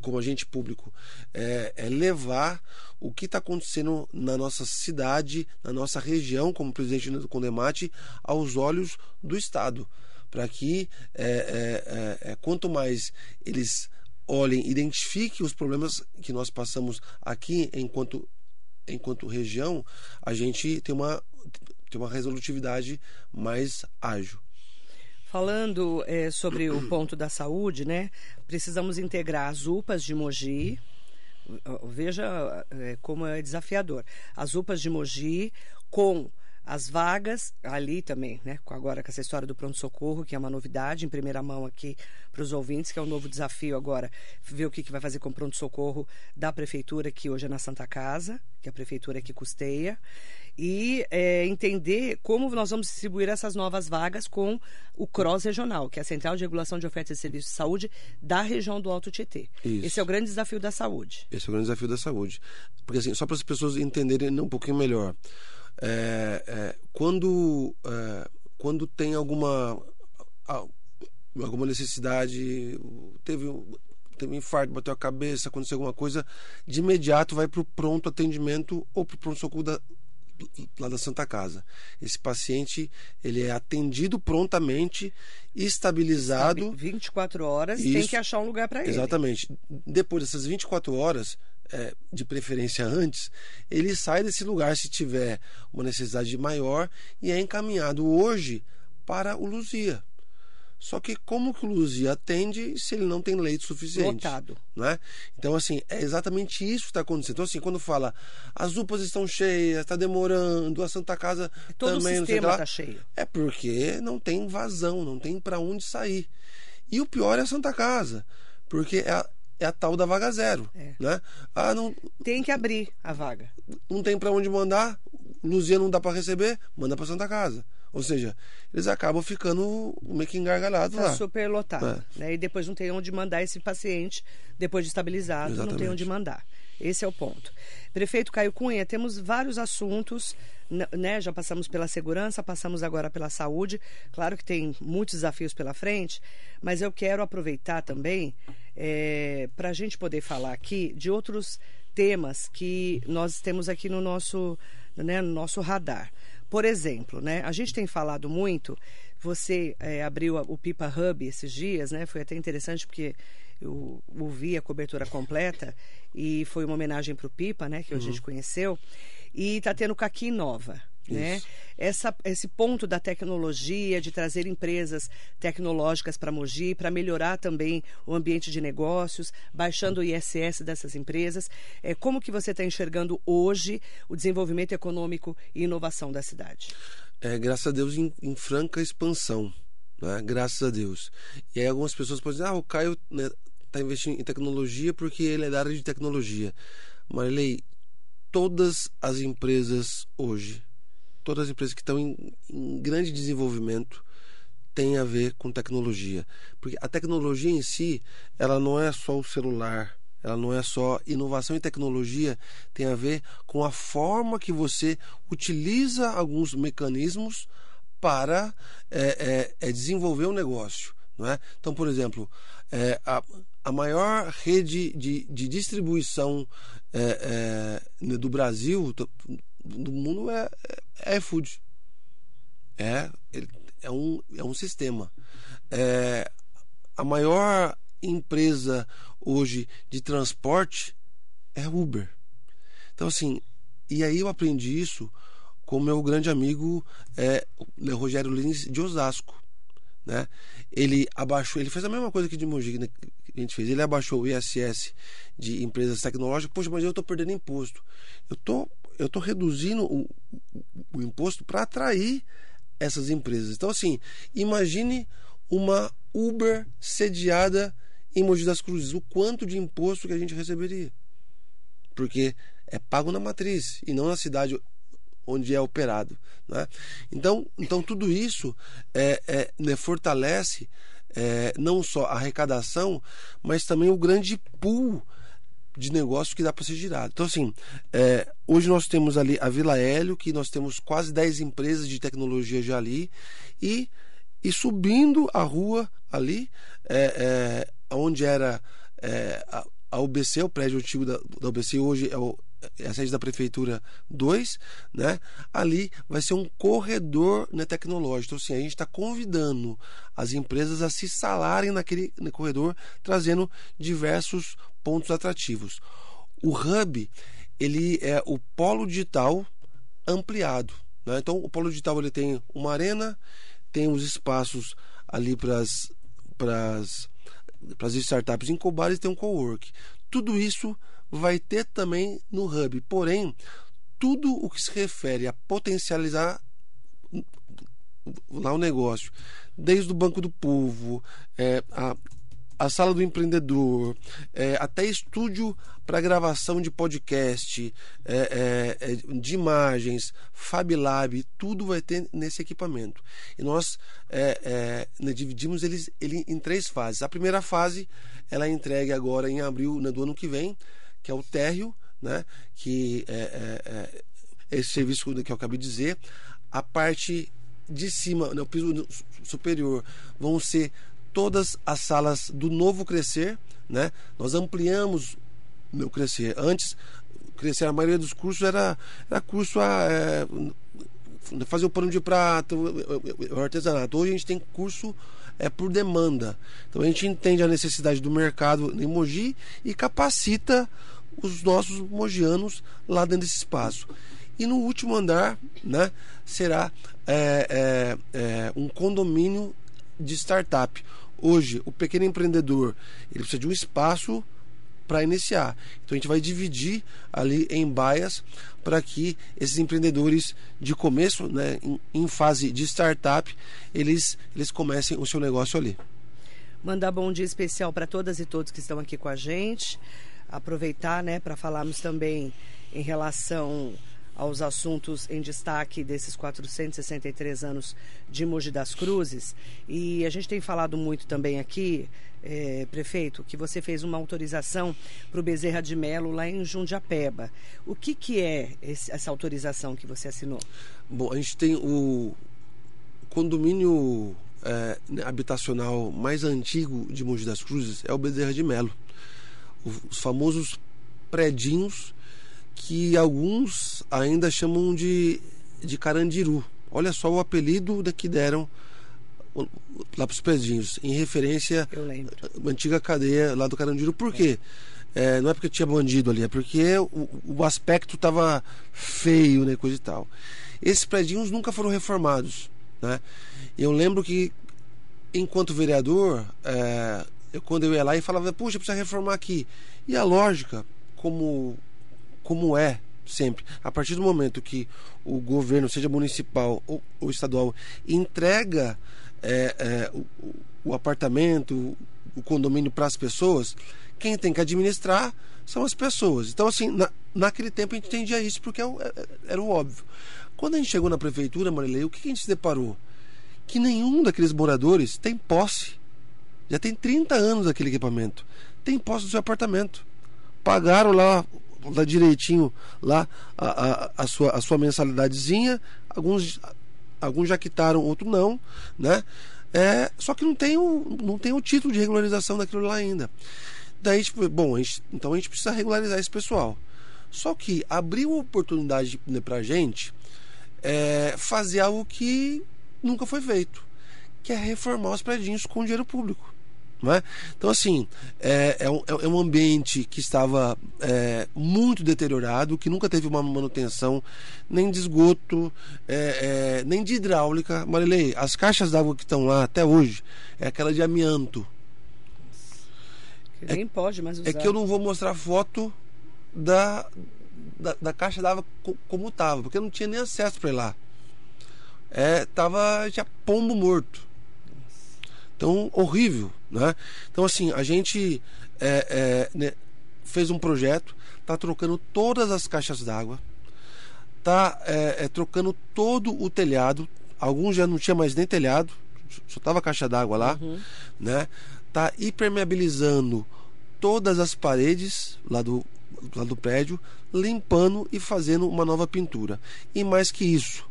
como agente público, é, é levar o que está acontecendo na nossa cidade, na nossa região, como presidente do Condemate, aos olhos do Estado, para que é, é, é, é, quanto mais eles olhem, identifiquem os problemas que nós passamos aqui enquanto enquanto região, a gente tem uma tem uma resolutividade mais ágil. Falando eh, sobre o ponto da saúde, né? Precisamos integrar as UPAs de Mogi. Veja eh, como é desafiador. As UPAs de Mogi com as vagas ali também, né? Agora com essa história do pronto-socorro, que é uma novidade em primeira mão aqui para os ouvintes, que é um novo desafio agora, ver o que, que vai fazer com o pronto-socorro da prefeitura, que hoje é na Santa Casa, que é a prefeitura que custeia, e é, entender como nós vamos distribuir essas novas vagas com o CROSS regional, que é a Central de Regulação de Ofertas de Serviços de Saúde da região do Alto Tietê. Isso. Esse é o grande desafio da saúde. Esse é o grande desafio da saúde. Porque assim, só para as pessoas entenderem um pouquinho melhor, é, é, quando, é, quando tem alguma, alguma necessidade, teve, um- teve um infarto, bateu a cabeça, aconteceu alguma coisa, de imediato vai para o pronto atendimento ou para o pronto-socorro da, lá da Santa Casa. Esse paciente ele é atendido prontamente, estabilizado. 24 horas, tem Isso. que achar um lugar para ele. Exatamente. Depois dessas 24 horas, é, de preferência antes, ele sai desse lugar se tiver uma necessidade maior e é encaminhado hoje para o Luzia. Só que como que o Luzia atende se ele não tem leite suficiente? Lotado. Né? Então, assim, é exatamente isso que está acontecendo. Então, assim, quando fala as UPAs estão cheias, está demorando, a Santa Casa Todo também, o não sei o sistema está cheio. é porque não tem vazão, não tem para onde sair. E o pior é a Santa Casa, porque é a, é a tal da vaga zero. É. Né? Ah, não, Tem que abrir a vaga. não tem para onde mandar, Luzia não dá para receber, manda para Santa Casa. Ou seja, eles acabam ficando meio que engargalhados Está lá. super lotado. É. Né? E depois não tem onde mandar esse paciente, depois de estabilizado, não tem Exatamente. onde mandar. Esse é o ponto. Prefeito Caio Cunha, temos vários assuntos, né? Já passamos pela segurança, passamos agora pela saúde. Claro que tem muitos desafios pela frente, mas eu quero aproveitar também para a gente poder falar aqui de outros temas que nós temos aqui no nosso, né, no nosso radar. Por exemplo, né, a gente tem falado muito, você eh, abriu o Pipa Hub esses dias, né? Foi até interessante porque eu ouvi a cobertura completa e foi uma homenagem para o Pipa, né? Que a gente conheceu. E está tendo Caqui Nova. Né? Essa, esse ponto da tecnologia, de trazer empresas tecnológicas para Mogi, para melhorar também o ambiente de negócios, baixando o ISS dessas empresas. É, como que você está enxergando hoje o desenvolvimento econômico e inovação da cidade? é, graças a Deus, em, em franca expansão. Né? Graças a Deus. E aí algumas pessoas podem dizer, ah, o Caio está investindo em tecnologia porque ele é da área de tecnologia. Marley, todas as empresas hoje, todas as empresas que estão em, em grande desenvolvimento, têm a ver com tecnologia. Porque a tecnologia em si, ela não é só o celular, ela não é só inovação e tecnologia, tem a ver com a forma que você utiliza alguns mecanismos para é, é, é desenvolver o negócio. Não é? Então, por exemplo, é, a, a maior rede de, de distribuição é, é, do Brasil, do do mundo, é, é iFood. É, é, um, é um sistema. É, a maior empresa hoje de transporte é Uber. Então, assim, e aí eu aprendi isso com meu grande amigo é, Rogério Lins de Osasco. Né? Ele abaixou, ele fez a mesma coisa que de Mogi né, que a gente fez. Ele abaixou o ISS de empresas tecnológicas. Poxa, mas eu estou perdendo imposto. Eu tô, eu tô reduzindo o, o- o imposto para atrair essas empresas. Então, assim, imagine uma Uber sediada em Mogi das Cruzes. O quanto de imposto que a gente receberia? Porque é pago na matriz e não na cidade onde é operado. Né? Então, então, tudo isso é, é, né, fortalece é, não só a arrecadação, mas também o grande pool de negócio que dá para ser girado. Então, assim, é, hoje nós temos ali a Vila Hélio, que nós temos quase 10 empresas de tecnologia já ali, e, e subindo a rua ali, é, é, onde era é, a, a UBC, o prédio antigo da, da UBC, hoje é, o, é a sede da Prefeitura 2, né? ali vai ser um corredor né, tecnológico. Então, assim, a gente está convidando as empresas a se instalarem naquele corredor, trazendo diversos pontos atrativos. O Hub, ele é o polo digital ampliado. Né? Então, o polo digital ele tem uma arena, tem os espaços ali para as startups incubadas e tem um co-work. Tudo isso vai ter também no Hub. Porém, tudo o que se refere a potencializar lá o negócio, desde o Banco do Povo, é, a, a sala do empreendedor, é, até estúdio para gravação de podcast, é, é, é, de imagens, Fab Lab, tudo vai ter nesse equipamento. E nós é, é, né, dividimos eles, ele em três fases. A primeira fase ela é entregue agora em abril né, do ano que vem, que é o térreo, né, que é esse serviço que eu acabei de dizer. A parte de cima, né, o piso superior, vão ser todas as salas do novo crescer, né? Nós ampliamos o crescer. Antes, crescer a maioria dos cursos era, era curso a é, fazer o pano de prata, o artesanato. Hoje a gente tem curso é por demanda. Então a gente entende a necessidade do mercado em Mogi e capacita os nossos mogianos lá dentro desse espaço. E no último andar, né, será é, é, é, um condomínio de startup. Hoje, o pequeno empreendedor ele precisa de um espaço para iniciar. Então a gente vai dividir ali em baias para que esses empreendedores de começo, né, em, em, fase de startup, eles, eles comecem o seu negócio ali. Mandar bom dia especial para todas e todos que estão aqui com a gente. Aproveitar né, para falarmos também em relação aos assuntos em destaque desses 463 anos de Mogi das Cruzes. E a gente tem falado muito também aqui, é, prefeito, que você fez uma autorização para o Bezerra de Melo lá em Jundiapeba. O que, que é esse, essa autorização que você assinou? Bom, a gente tem o condomínio é, habitacional mais antigo de Mogi das Cruzes, é o Bezerra de Melo. Os famosos predinhos que alguns ainda chamam de, de Carandiru. Olha só o apelido que deram lá para os pedinhos, em referência à antiga cadeia lá do Carandiru. Por quê? É, não é porque tinha bandido ali, é porque o, o aspecto estava feio, né, coisa e tal. Esses predinhos nunca foram reformados, né? Eu lembro que, enquanto vereador, é, eu, quando eu ia lá e falava, puxa, precisa reformar aqui. E a lógica, como como é sempre. A partir do momento que o governo, seja municipal ou, ou estadual, entrega é, é, o, o, apartamento, o condomínio para as pessoas, quem tem que administrar são as pessoas. Então, assim, na, naquele tempo a gente entendia isso porque é é, era o óbvio. Quando a gente chegou na prefeitura, Marilei, o que a gente se deparou? Que nenhum daqueles moradores tem posse. Já tem 30 anos aquele equipamento. Tem posse do seu apartamento. Pagaram lá lá direitinho lá a, a, a, sua, a sua mensalidadezinha. Alguns, alguns já quitaram, outros não, né? É, só que não tem, o, não tem o título de regularização daquilo lá ainda. Daí, tipo, bom, a gente, então a gente precisa regularizar esse pessoal. Só que abriu oportunidade né, pra gente é, fazer algo que nunca foi feito, que é reformar os prédios com dinheiro público. Não é? Então, assim, é, é, um, é um ambiente que estava é, muito deteriorado, que nunca teve uma manutenção nem de esgoto, é, é nem de hidráulica. Marilei, as caixas d'água que estão lá até hoje é aquela de amianto. Que nem pode mais usar. É que eu não vou mostrar foto da, da, da caixa d'água como estava, porque eu não tinha nem acesso para ir lá. É, tava já pombo morto. Então, horrível. Né? Então, assim, a gente é, é, né, fez um projeto, está trocando todas as caixas d'água, está é, é, trocando todo o telhado. Alguns já não tinha mais nem telhado, só estava caixa d'água lá, uhum. né? Tá impermeabilizando todas as paredes lá do, lá do prédio, limpando e fazendo uma nova pintura. E mais que isso,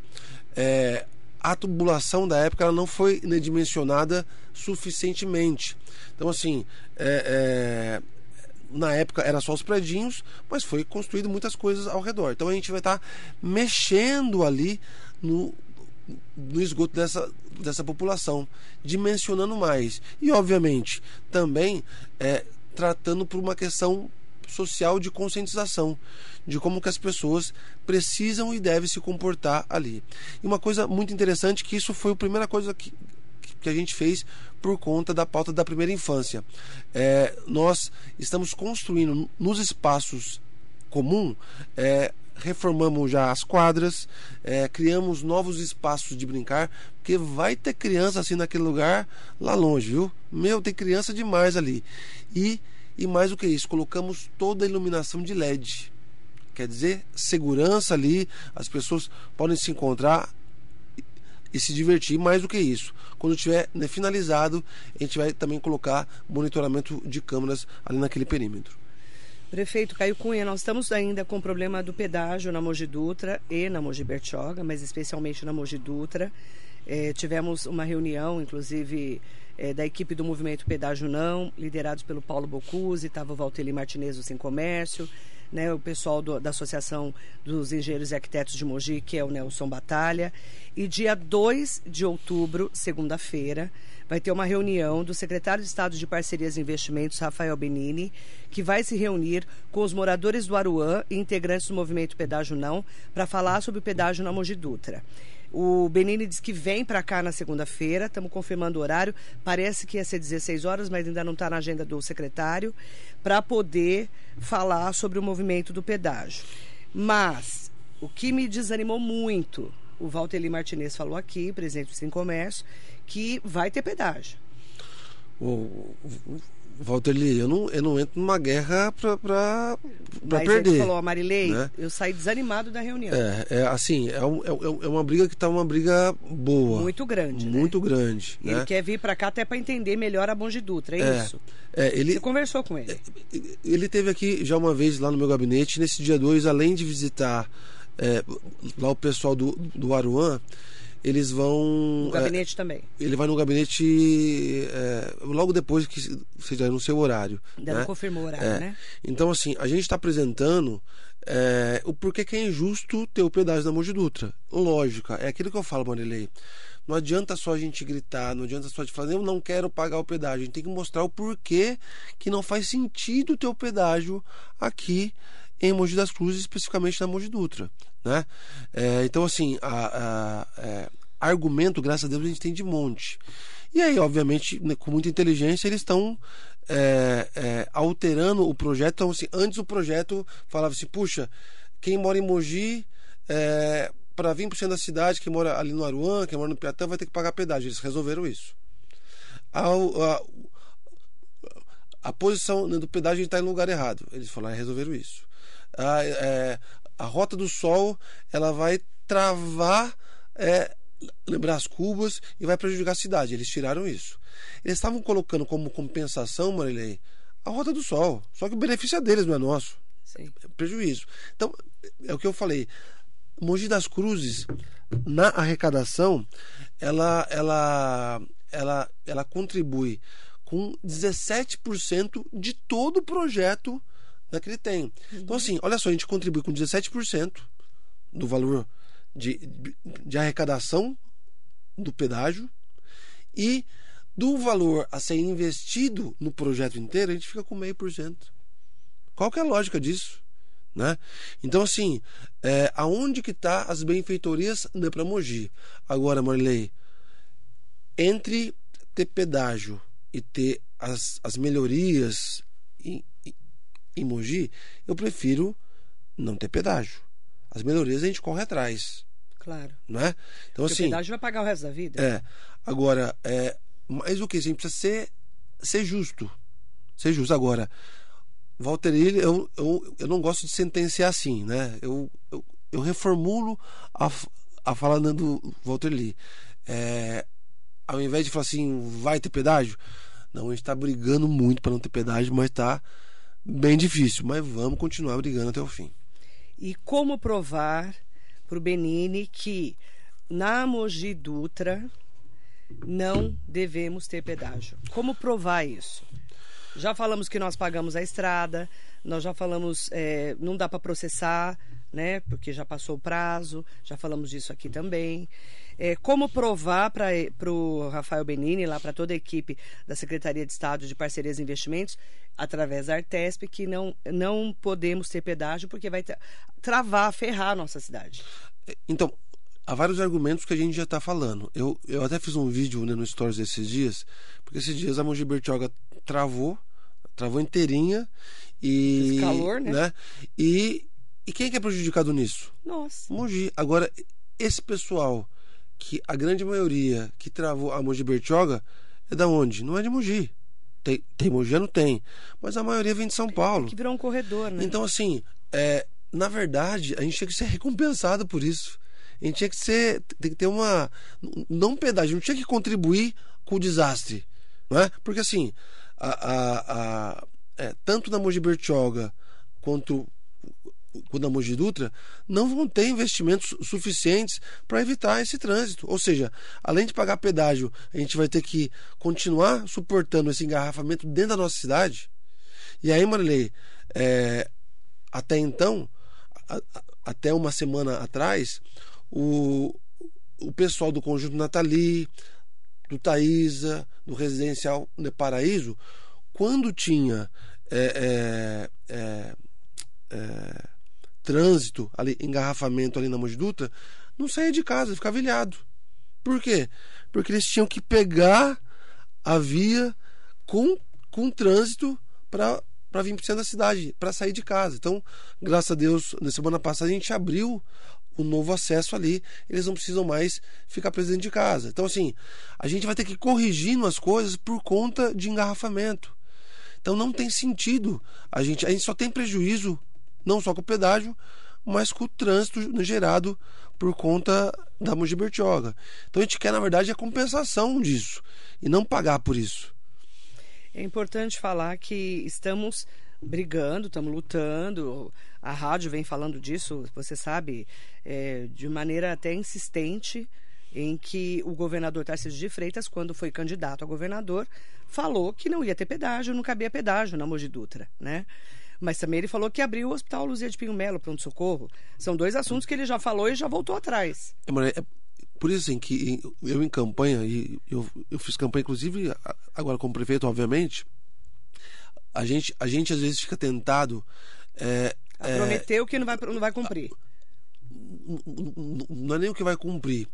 é, a tubulação da época ela não foi dimensionada suficientemente. Então, assim, é, é, na época era só os predinhos, mas foi construído muitas coisas ao redor. Então a gente vai estar tá mexendo ali no, no esgoto dessa, dessa população, dimensionando mais. E, obviamente, também é, tratando por uma questão social de conscientização de como que as pessoas precisam e devem se comportar ali. E uma coisa muito interessante que isso foi a primeira coisa que, que a gente fez por conta da pauta da primeira infância. É, nós estamos construindo nos espaços comum é, reformamos já as quadras, é, criamos novos espaços de brincar, porque vai ter criança assim naquele lugar lá longe, viu? Meu, tem criança demais ali. E e mais do que isso, colocamos toda a iluminação de LED. Quer dizer, segurança ali, as pessoas podem se encontrar e se divertir mais do que isso. Quando tiver né, finalizado, a gente vai também colocar monitoramento de câmeras ali naquele perímetro. Prefeito Caio Cunha, nós estamos ainda com o problema do pedágio na Mogi Dutra e na Mogi Bertioga, mas especialmente na Mogi Dutra. É, tivemos uma reunião, inclusive é, da equipe do Movimento Pedágio Não, liderados pelo Paulo Bocuse, estava o Martinez do Sem Comércio, né, o pessoal do, da Associação dos Engenheiros e Arquitetos de Mogi, que é o Nelson Batalha. E dia 2 de outubro, segunda-feira, vai ter uma reunião do secretário de Estado de Parcerias e Investimentos, Rafael Benini, que vai se reunir com os moradores do Aruã e integrantes do movimento Pedágio Não para falar sobre o pedágio na Mogi Dutra. O Benini diz que vem para cá na segunda-feira, estamos confirmando o horário. Parece que ia ser 16 horas, mas ainda não está na agenda do secretário, para poder falar sobre o movimento do pedágio. Mas o que me desanimou muito, o Valteli Martinez falou aqui, presidente do Sim Comércio, que vai ter pedágio. O, Walter eu não, eu não entro numa guerra pra, pra, pra Mas perder. ele falou, a Marilei, né? eu saí desanimado da reunião. É, é assim, é, um- é, é uma briga que tá uma briga boa. Muito grande, né? Muito grande. Ele né? quer vir para cá até para entender melhor a Monge Dutra, é, É, isso? é, ele, Você conversou com ele? ele teve aqui já uma vez lá no meu gabinete. Nesse dia 2, além de visitar é, lá o pessoal do, do Aruan, eles vão. No é, gabinete também. ele vai no gabinete é, logo depois que seja no seu horário. Ainda né? não confirmou o horário, É. né? Então, assim, a gente está apresentando é, o porquê que é injusto ter o pedágio da Mogi Dutra. Lógica, é aquilo que eu falo, Marilei. Não adianta só a gente gritar, não adianta só a gente falar, eu não quero pagar o pedágio. A gente tem que mostrar o porquê que não faz sentido ter o pedágio aqui em Mogi das Cruzes, especificamente na Mogi Dutra. Né? É, então, assim, a- a- é, argumento, graças a Deus, a gente tem de monte. E aí, obviamente, né, com muita inteligência, eles estão é, é, alterando o projeto. Então, assim, antes o projeto falava assim, puxa, quem mora em Mogi, é, para 20% da cidade, quem mora ali no Aruan, quem mora no Piatã, vai ter que pagar pedágio. Eles resolveram isso. Ao- a, a posição né, do pedágio está em lugar errado. Eles falaram, resolveram isso. A, é, a rota do sol ela vai travar é, lembrar as cubas e vai prejudicar a cidade. Eles tiraram isso. Eles estavam colocando como compensação, Marilei, a rota do sol. Só que o benefício é deles, não é nosso. Sim. É prejuízo. Então, é o que eu falei. Mogi das Cruzes, na arrecadação, ela, ela, ela, ela contribui com 17% de todo o projeto né, que ele tem. Então, assim, olha só, a gente contribui com 17% do valor de, de, arrecadação do pedágio e do valor a ser investido no projeto inteiro, a gente fica com meio por cento. Qual que é a lógica disso? Né? Então, assim, é, aonde que tá as benfeitorias né, para Mogi? Agora, Marley, entre ter pedágio e ter as, as melhorias em, em, Mogi, eu prefiro não ter pedágio. As melhorias a gente corre atrás, Claro. né? Então, Porque o assim, pedágio vai pagar o resto da vida. é. Agora, é, mas o que? A gente precisa ser, ser justo. Ser justo. Agora, Walter Ilha, eu, eu, eu não gosto de sentenciar assim, né? Eu, eu, eu reformulo a, a fala do Walter Lee. É, ao invés de falar assim, vai ter pedágio? Não, a gente está brigando muito para não ter pedágio, mas está bem difícil. Mas vamos continuar brigando até o fim. E como provar para o Benini que na Mogi Dutra não devemos ter pedágio? Como provar isso? Já falamos que nós pagamos a estrada, nós já falamos, é, não dá para processar, né? Porque já passou o prazo, já falamos disso aqui também. É, como provar para o Rafael Benini, lá para toda a equipe da Secretaria de Estado de Parcerias e Investimentos, através da Artesp, que não, não podemos ter pedágio porque vai tra- travar, ferrar a nossa cidade. Então, há vários argumentos que a gente já está falando. Eu, eu até fiz um vídeo né, no Stories esses dias, porque esses dias a Mogi Bertioga travou, travou inteirinha e. Fez calor, né? E, e quem é que é prejudicado nisso? Nossa. Mogi. Agora, esse pessoal, que a grande maioria que travou a Mogi Bertioga, é da onde? Não é de Mogi. Tem, tem Mogiano? Tem. Mas a maioria vem de São Paulo. Que virou um corredor, né? Então, assim, é, na verdade, a gente tinha que ser recompensado por isso. A gente tinha que ser. Tem que ter uma. Não pedágio, não tinha que contribuir com o desastre. Não é? Porque assim, a, a, a- é, tanto na Mogi Bertioga quanto quanto na Mogi Dutra, não vão ter investimentos suficientes para evitar esse trânsito. Ou seja, além de pagar pedágio, a gente vai ter que continuar suportando esse engarrafamento dentro da nossa cidade. E aí, Marilei, é, até então, a- a- até uma semana atrás, o, o pessoal do Conjunto Natali, do Taísa, do Residencial de Paraíso, quando tinha é, é, é, é, trânsito, ali, engarrafamento ali na Dutra, não saía de casa, ficava ilhado. Por quê? Porque eles tinham que pegar a via com, com trânsito para para vir para o centro da cidade, para sair de casa. Então, graças a Deus, na semana passada a gente abriu o novo acesso ali, eles não precisam mais ficar presos dentro de casa. Então, assim, a gente vai ter que ir corrigindo as coisas por conta de engarrafamento. Então, não tem sentido. A gente, a gente só tem prejuízo, não só com o pedágio, mas com o trânsito gerado por conta da Mogi Bertioga. Então, a gente quer, na verdade, a compensação disso e não pagar por isso. É importante falar que estamos brigando, estamos lutando. A rádio vem falando disso, você sabe, é, de maneira até insistente, em que o governador Tarcísio de Freitas, quando foi candidato a governador, falou que não ia ter pedágio, não cabia pedágio na Mogi Dutra, né? Mas também ele falou que abriu o Hospital Luzia de Pinho Melo, pronto-socorro. São dois assuntos que ele já falou e já voltou atrás. É, por isso assim, que eu em campanha, e eu, eu fiz campanha inclusive agora como prefeito, obviamente, a gente, a gente às vezes fica tentado. É, é, prometer o que não vai, não vai cumprir. Não é nem o que vai cumprir.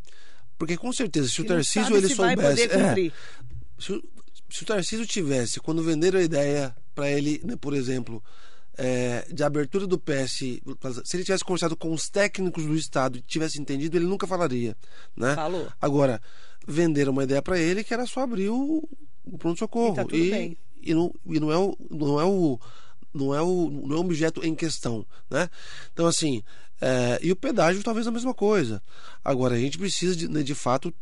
Porque com certeza, se o Tarcísio ele se soubesse. É, se, o, se o Tarcísio tivesse, quando venderam a ideia para ele, né, por exemplo, é, de abertura do PS, se ele tivesse conversado com os técnicos do Estado e tivesse entendido, ele nunca falaria. Né? Falou. Agora, venderam uma ideia para ele que era só abrir o, o pronto-socorro. E, tá e, e, não, e não é o. Não é o não é o não é o objeto em questão, né? Então assim, é, e o pedágio talvez a mesma coisa. Agora a gente precisa de, né, de fato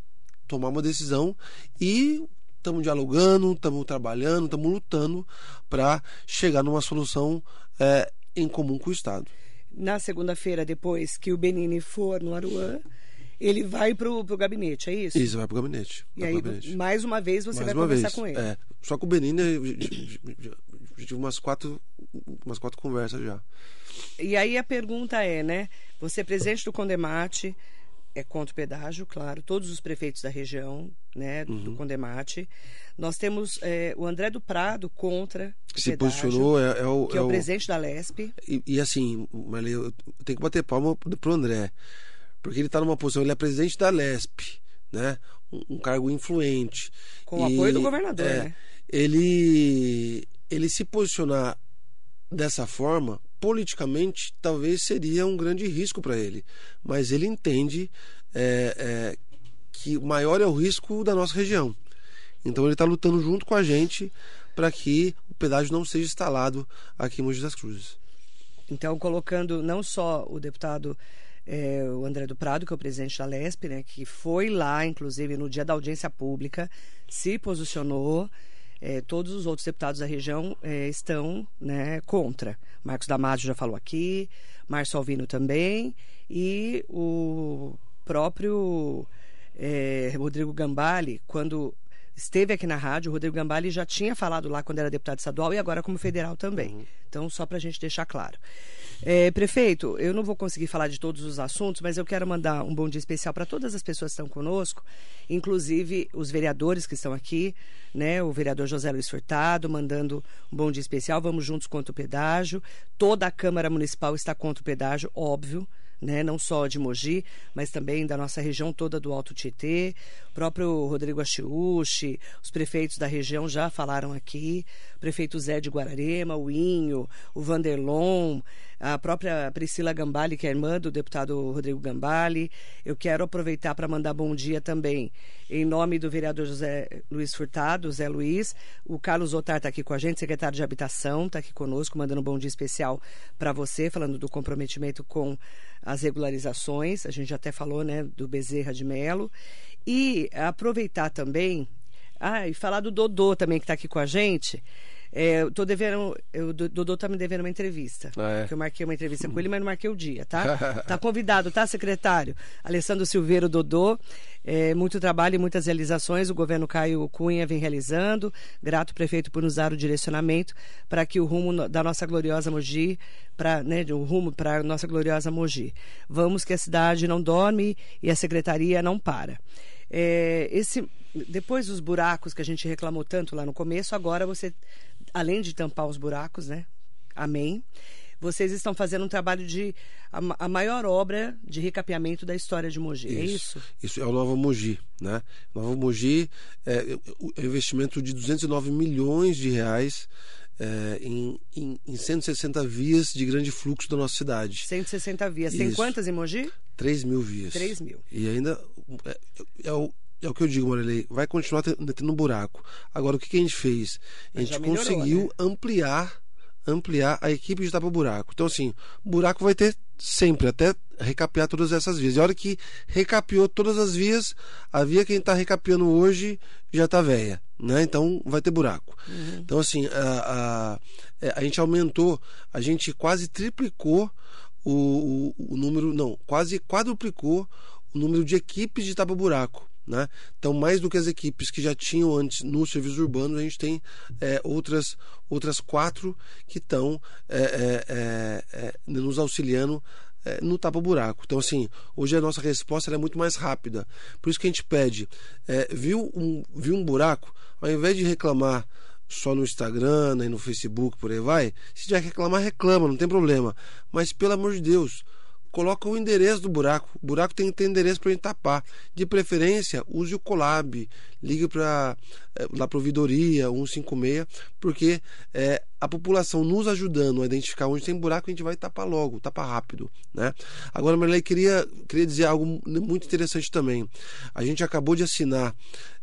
tomar uma decisão e estamos dialogando, estamos trabalhando, estamos lutando para chegar numa solução é, em comum com o Estado. Na segunda-feira, depois que o Benini for no Aruan, ele vai para o gabinete, é isso? Isso, vai para o gabinete. E aí, gabinete. mais uma vez, você mais vai conversar vez. com ele. É, só com o Benini, tive umas quatro, umas quatro conversas já. E aí a pergunta é, né? Você é presidente do Condemate, é contra o pedágio, claro, todos os prefeitos da região, né, uhum. do Condemate. Nós temos é, o André do Prado contra que o se pedágio, posicionou, é, é o, que é, o, presidente da Lesp. E, e assim, Marley, eu tenho que bater palma pro André, porque ele está numa posição, ele é presidente da Lesp, né, um, um cargo influente. Com o apoio do governador, é, né? Ele, ele se posicionar dessa forma politicamente talvez seria um grande risco para ele, mas ele entende é, é, que maior é o risco da nossa região. Então ele está lutando junto com a gente para que o pedágio não seja instalado aqui em Mogi das Cruzes. Então, colocando não só o deputado é, o André do Prado, que é o presidente da LESP, né, que foi lá, inclusive, no dia da audiência pública, se posicionou é, todos os outros deputados da região é, estão né, contra. Marcos Damasio já falou aqui, Márcio Alvino também, e o próprio é, Rodrigo Gambale, quando esteve aqui na rádio, o Rodrigo Gambale já tinha falado lá quando era deputado estadual e agora como federal também. Uhum. Então, só para a gente deixar claro. É, prefeito, eu não vou conseguir falar de todos os assuntos, mas eu quero mandar um bom dia especial para todas as pessoas que estão conosco, inclusive os vereadores que estão aqui, né? O vereador José Luiz Furtado mandando um bom dia especial. Vamos juntos contra o pedágio. Toda a Câmara Municipal está contra o pedágio, óbvio né? não só de Mogi, mas também da nossa região toda do Alto Tietê. O próprio Rodrigo Achiuchi, os prefeitos da região já falaram aqui, o prefeito Zé de Guararema, o Inho, o Vanderlon, a própria Priscila Gambale, que é irmã do deputado Rodrigo Gambale. Eu quero aproveitar para mandar bom dia também, em nome do vereador José Luiz Furtado, Zé Luiz. O Carlos Otar está aqui com a gente, secretário de Habitação, está aqui conosco, mandando um bom dia especial para você, falando do comprometimento com as regularizações. A gente até falou né, do Bezerra de Melo. E aproveitar também, ah, e falar do Dodô também, que está aqui com a gente. É, eu tô devendo. Eu, o Dodô tá me devendo uma entrevista. Ah, é? Que eu marquei uma entrevista com ele, mas não marquei o dia, tá? tá convidado, tá, secretário? Alessandro Silveiro Dodô. É, muito trabalho e muitas realizações o governo Caio Cunha vem realizando. Grato, prefeito, por nos dar o direcionamento para que o rumo da nossa gloriosa Mogi, para né, o rumo para a nossa gloriosa Mogi. Vamos que a cidade não dorme e a secretaria não para. É, esse, depois dos buracos que a gente reclamou tanto lá no começo, agora você, além de tampar os buracos, né? Amém. Vocês estão fazendo um trabalho de a, a maior obra de recapeamento da história de Mogi. É isso? Isso é o Nova Mogi, né? Nova Mogi é é um investimento de 209 milhões de reais é, em, em, em 160 vias de grande fluxo da nossa cidade. 160 vias. Tem Isso. quantas em Mogi? 3 mil vias. 3 mil. E ainda é, é o, é o que eu digo, Marilei, vai continuar te- tendo buraco. Agora, o que, que a gente fez? A gente melhorou, conseguiu né? ampliar ampliar a equipe de tapa buraco. Então, assim, buraco vai ter sempre, até recapear todas essas vias. E a hora que recapeou todas as vias, a via que a gente está recapeando hoje já está velha. Né? Então vai ter buraco. Então, assim, a, a, é, a gente aumentou, a gente quase triplicou o, o, o número, não, quase quadruplicou o número de equipes de tapa-buraco. Né? Então, mais do que as equipes que já tinham antes nos serviços urbanos, a gente tem é, outras, outras quatro que estão é, é, é, é, nos auxiliando é, no tapa-buraco. Então, assim, hoje a nossa resposta é muito mais rápida. Por isso que a gente pede, viu, um, viu um buraco, ao invés de reclamar só no Instagram, né, no Facebook, por aí vai, se tiver que reclamar, reclama, não tem problema. Mas, pelo amor de Deus, coloca o endereço do buraco. O buraco tem que ter endereço para a gente tapar. De preferência, use o Colab, ligue para lá para ouvidoria 156, porque é, a população nos ajudando a identificar onde tem buraco, a gente vai tapar logo, tapar rápido, né? Agora, Marley, queria queria dizer algo muito interessante também. A gente acabou de assinar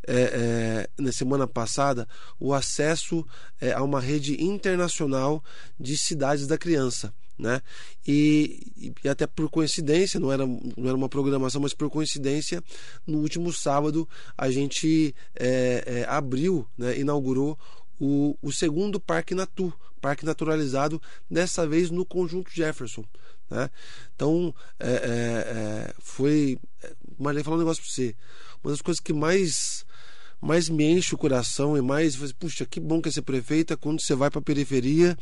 é, é, na semana passada o acesso é, a uma rede internacional de cidades da criança né? E, e, até por coincidência, não era, não era uma programação, mas por coincidência, no último sábado a gente é, é, abriu, né, inaugurou o, o segundo Parque Natu, Parque Naturalizado, dessa vez no Conjunto Jefferson. Né? Então, é, foi. Marlene, falar um negócio para você. Uma das coisas que mais mais me enche o coração e mais, puxa, que bom que é ser prefeita quando você vai para a periferia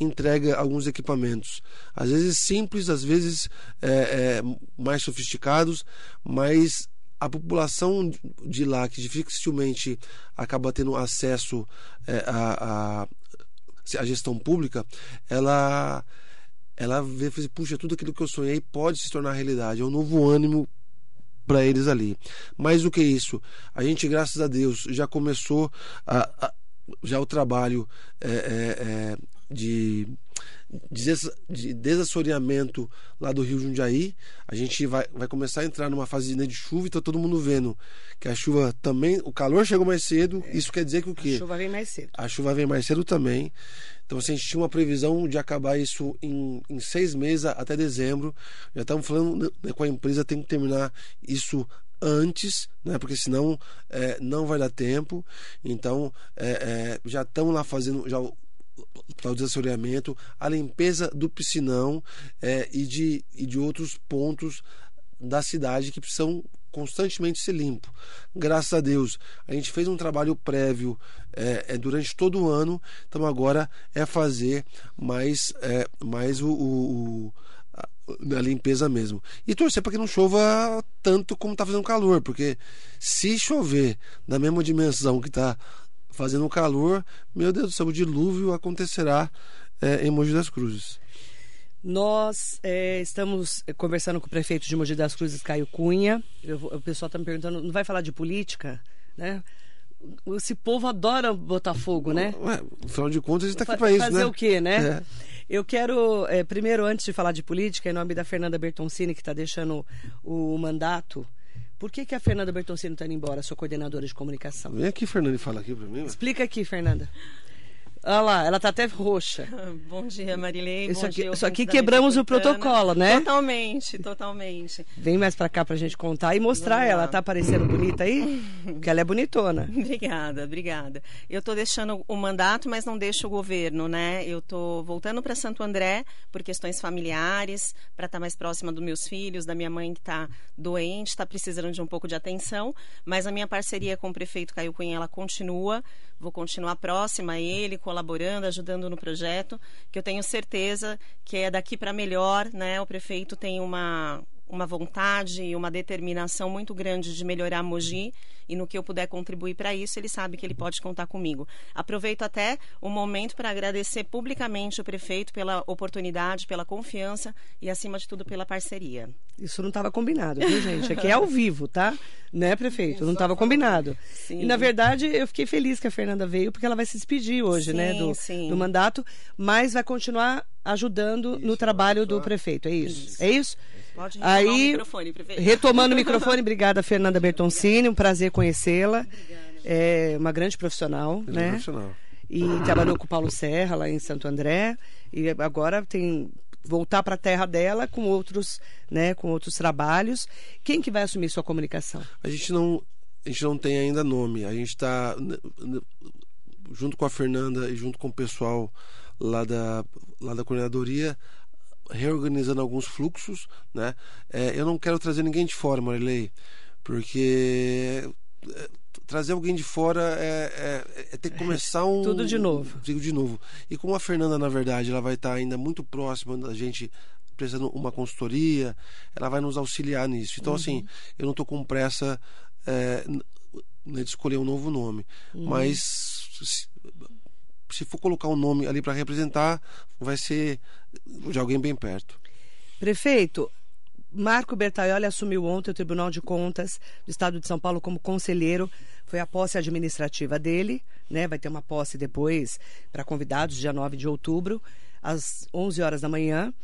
entrega alguns equipamentos. Às vezes simples, às vezes é, é, mais sofisticados, mas a população de lá, que dificilmente acaba tendo acesso é, a, a gestão pública, ela ela vê, puxa, tudo aquilo que eu sonhei pode se tornar realidade. É um novo ânimo para eles ali. Mais do que isso, a gente, graças a Deus, já começou a, a, já o trabalho é, é, é, de, de desassoreamento lá do Rio Jundiaí. A gente vai, vai começar a entrar numa fase de chuva e tá todo mundo vendo que a chuva também, o calor chegou mais cedo. Isso quer dizer que o quê? A chuva vem mais cedo. A chuva vem mais cedo também. Então, assim, a gente tinha uma previsão de acabar isso em, em seis meses até dezembro. Já estamos falando né, com a empresa, tem que terminar isso antes, né? Porque senão é, não vai dar tempo. Então, é, é, já estamos lá fazendo já o, o desassoreamento, a limpeza do piscinão é, e, de, e de outros pontos da cidade que precisam constantemente ser limpo. Graças a Deus, a gente fez um trabalho prévio é, é, durante todo o ano, então agora é fazer mais, é, mais o, o, o limpeza mesmo. E torcer para que não chova tanto como está fazendo calor, porque se chover na mesma dimensão que está fazendo calor, meu Deus do céu, o dilúvio acontecerá é, em Mogi das Cruzes. Nós é, estamos conversando com o prefeito de Mogi das Cruzes, Caio Cunha. Eu, o pessoal está me perguntando, não vai falar de política? Né? Esse povo adora botar fogo, né? Ué, afinal de contas, a gente está aqui para isso, Fazer né? o quê, né? É. Eu quero, é, primeiro, antes de falar de política, em nome da Fernanda Bertoncini, que está deixando o mandato, por que, que a Fernanda Bertoncini está indo embora, sua coordenadora de comunicação? Vem aqui, Fernando, e fala aqui para mim. Explica aqui, Fernanda. Olha lá, ela tá até roxa. Bom dia, Marilei. Isso aqui, dia, isso aqui quebramos o protocolo, né? Totalmente, totalmente. Vem mais pra cá pra gente contar e mostrar ela. Tá parecendo bonita aí? Porque ela é bonitona. Obrigada, obrigada. Eu estou deixando o mandato, mas não deixo o governo, né? Eu estou voltando para Santo André por questões familiares, para estar mais próxima dos meus filhos, da minha mãe que está doente, está precisando de um pouco de atenção. Mas a minha parceria com o prefeito Caio Cunha, ela continua. Vou continuar próxima a ele, colaborando, ajudando no projeto, que eu tenho certeza que é daqui para melhor, né? O prefeito tem uma uma vontade e uma determinação muito grande de melhorar Mogi e no que eu puder contribuir para isso, ele sabe que ele pode contar comigo. Aproveito até o momento para agradecer publicamente o prefeito pela oportunidade, pela confiança e acima de tudo pela parceria. Isso não estava combinado, viu, gente? Aqui é ao vivo, tá? Né, prefeito? Não estava combinado. Sim. E, na verdade, eu fiquei feliz que a Fernanda veio, porque ela vai se despedir hoje, Sim, né, do, sim. do mandato, mas vai continuar ajudando no trabalho do prefeito. É isso? É isso? Pode retomar Aí, o microfone, prefeito. retomando o microfone, obrigada, Fernanda Bertoncini. Um prazer conhecê-la. É uma grande profissional, é né? profissional. E trabalhou com o Paulo Serra lá em Santo André. E agora tem voltar para a terra dela com outros, né, com outros trabalhos. Quem que vai assumir sua comunicação? A gente não, a gente não tem ainda nome. A gente está junto com a Fernanda e junto com o pessoal lá da, lá da coordenadoria reorganizando alguns fluxos, né? É, eu não quero trazer ninguém de fora, Marilei, porque é, trazer alguém de fora é, é- é ter que começar um Tudo de novo. tudo de novo. E como a Fernanda, na verdade, ela vai estar ainda muito próxima da gente precisando uma consultoria, ela vai nos auxiliar nisso. Então, assim, eu não estou com pressa é, né, de escolher um novo nome, mas se, for colocar um nome ali para representar, vai ser de alguém bem perto. Prefeito, Marco Bertaioli assumiu ontem o Tribunal de Contas do Estado de São Paulo como conselheiro. Foi a posse administrativa dele, né? Vai ter uma posse depois para convidados, dia 9 de outubro, às 11 horas da manhã.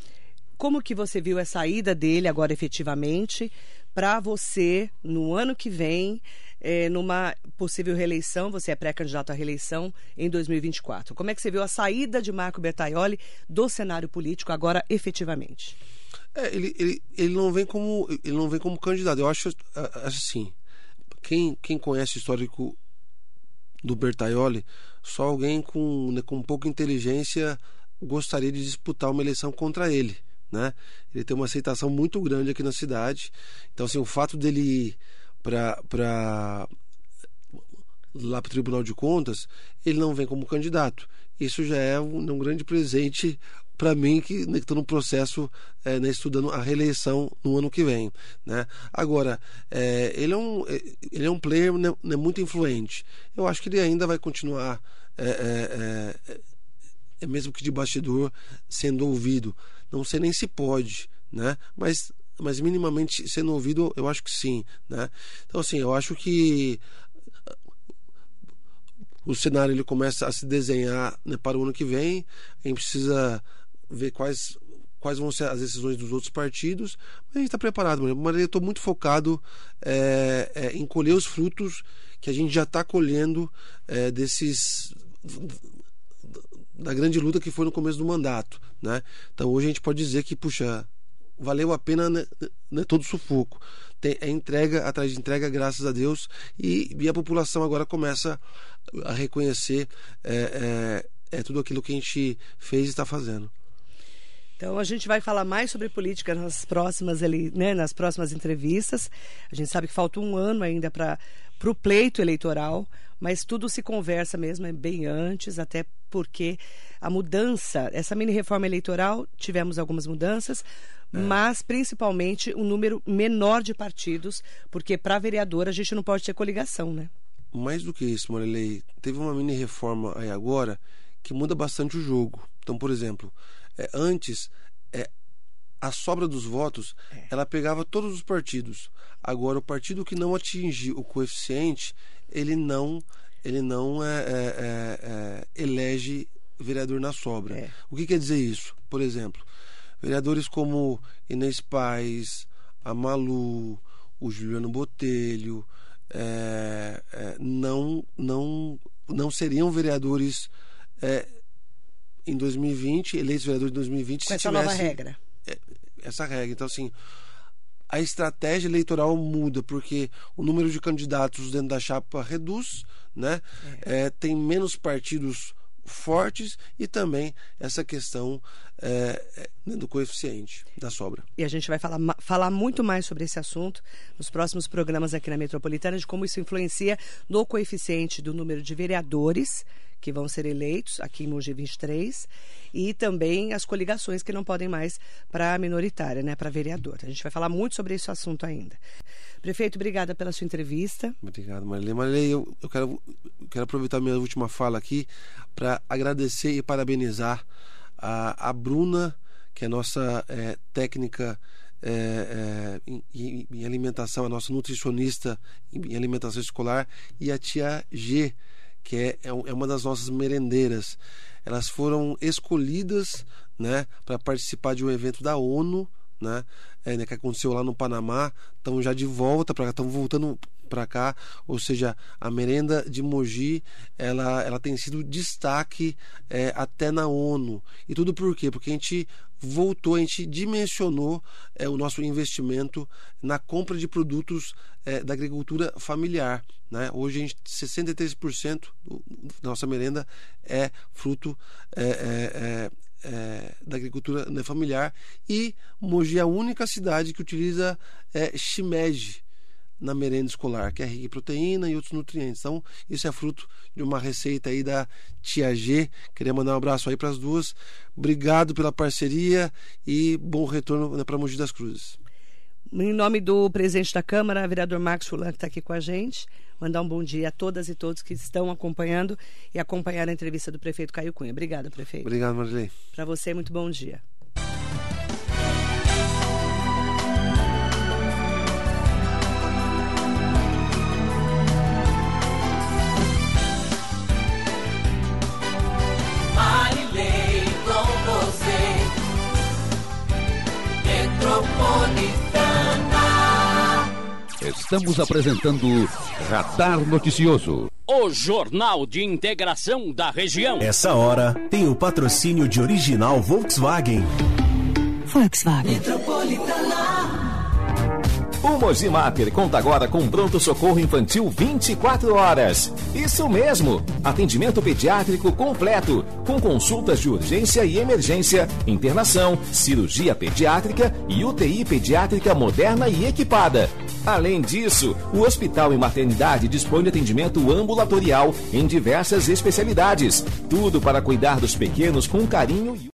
Como que você viu essa ida dele agora efetivamente para você no ano que vem, eh, numa possível reeleição? Você é pré-candidato à reeleição em 2024. Como é que você viu a saída de Marco Bertaioli do cenário político agora efetivamente? É, ele, ele, ele não vem como ele não vem como candidato. Eu acho assim, quem, quem conhece o histórico do Bertaioli, só alguém com, né, com pouca inteligência gostaria de disputar uma eleição contra ele. Né? Ele tem uma aceitação muito grande aqui na cidade. Então, assim, o fato dele ir para lá para o Tribunal de Contas, ele não vem como candidato. Isso já é um, um grande presente para mim que estou no processo é, né, estudando a reeleição no ano que vem, né? Agora é, ele é um é, ele é um player né, né, muito influente. Eu acho que ele ainda vai continuar é, é mesmo que de bastidor sendo ouvido. Não sei nem se pode, né? Mas mas minimamente sendo ouvido, eu acho que sim, né? Então assim, eu acho que o cenário ele começa a se desenhar né, para o ano que vem. A gente precisa ver quais quais vão ser as decisões dos outros partidos, mas a gente está preparado. Mas eu estou muito focado é, é, em colher os frutos que a gente já está colhendo é, desses da grande luta que foi no começo do mandato, né? Então hoje a gente pode dizer que puxa valeu a pena né, né, todo o sufoco. Tem, é entrega atrás de entrega, graças a Deus, e, e a população agora começa a reconhecer é, é, é tudo aquilo que a gente fez e está fazendo. Então a gente vai falar mais sobre política nas próximas, ele, né, nas próximas entrevistas. A gente sabe que falta um ano ainda para o pleito eleitoral, mas tudo se conversa mesmo é bem antes, até porque a mudança, essa mini reforma eleitoral, tivemos algumas mudanças, é. mas principalmente um número menor de partidos, porque para vereador a gente não pode ter coligação, né? Mais do que isso, Marilei, teve uma mini reforma aí agora que muda bastante o jogo. Então, por exemplo, é, antes é, a sobra dos votos é. ela pegava todos os partidos. Agora o partido que não atingir o coeficiente ele não ele não é, é, elege vereador na sobra. O que quer dizer isso? Por exemplo, vereadores como Inês Paz, a Malu, o Juliano Botelho não não não seriam vereadores é, em 2020, eleitos vereadores de 2020, Com se essa nova tivesse regra. essa regra. Então, assim, a estratégia eleitoral muda, porque o número de candidatos dentro da chapa reduz, né? É, tem menos partidos fortes e também essa questão é, é, né, do coeficiente da sobra. E a gente vai falar, falar muito mais sobre esse assunto nos próximos programas aqui na Metropolitana, de como isso influencia no coeficiente do número de vereadores que vão ser eleitos aqui em Mogi 23 e também as coligações que não podem mais para minoritária, né, para vereador. A gente vai falar muito sobre esse assunto ainda. Prefeito, obrigada pela sua entrevista. Obrigado, Marilei. Marilei, eu, eu quero, eu quero aproveitar minha última fala aqui para agradecer e parabenizar a, a Bruna, que é nossa é, técnica é, é, em, em- alimentação, a nossa nutricionista em alimentação escolar, e a tia G, que é, é é uma das nossas merendeiras. Elas foram escolhidas né, para participar de um evento da ONU né, é, né, que aconteceu lá no Panamá, estão já de volta para cá, estão voltando para cá, ou seja, a merenda de Mogi, ela, ela tem sido destaque é, até na ONU. E tudo por quê? Porque a gente voltou, a gente dimensionou é, o nosso investimento na compra de produtos é, da agricultura familiar. Né? Hoje, a gente, 63% do- da nossa merenda é fruto é, é, da agricultura né, familiar e Mogi é a única cidade que utiliza é, shimeji na merenda escolar, que é rica em proteína e outros nutrientes. Então, isso é fruto de uma receita aí da Tia G. Queria mandar um abraço aí para as duas. Obrigado pela parceria e bom retorno né, para Mogi das Cruzes. Em nome do presidente da Câmara, vereador Marcos Fulan, que está aqui com a gente, mandar um bom dia a todas e todos que estão acompanhando e acompanhar a entrevista do prefeito Caio Cunha. Obrigada, prefeito. Obrigado, Marilei. Para você, muito bom dia. Estamos apresentando Radar Noticioso. O Jornal de Integração da Região. Essa hora tem o patrocínio de original Volkswagen. Volkswagen. O Mogimater conta agora com pronto-socorro infantil 24 horas. Isso mesmo! Atendimento pediátrico completo, com consultas de urgência e emergência, internação, cirurgia pediátrica e UTI pediátrica moderna e equipada. Além disso, o Hospital e Maternidade dispõe de atendimento ambulatorial em diversas especialidades. Tudo para cuidar dos pequenos com carinho e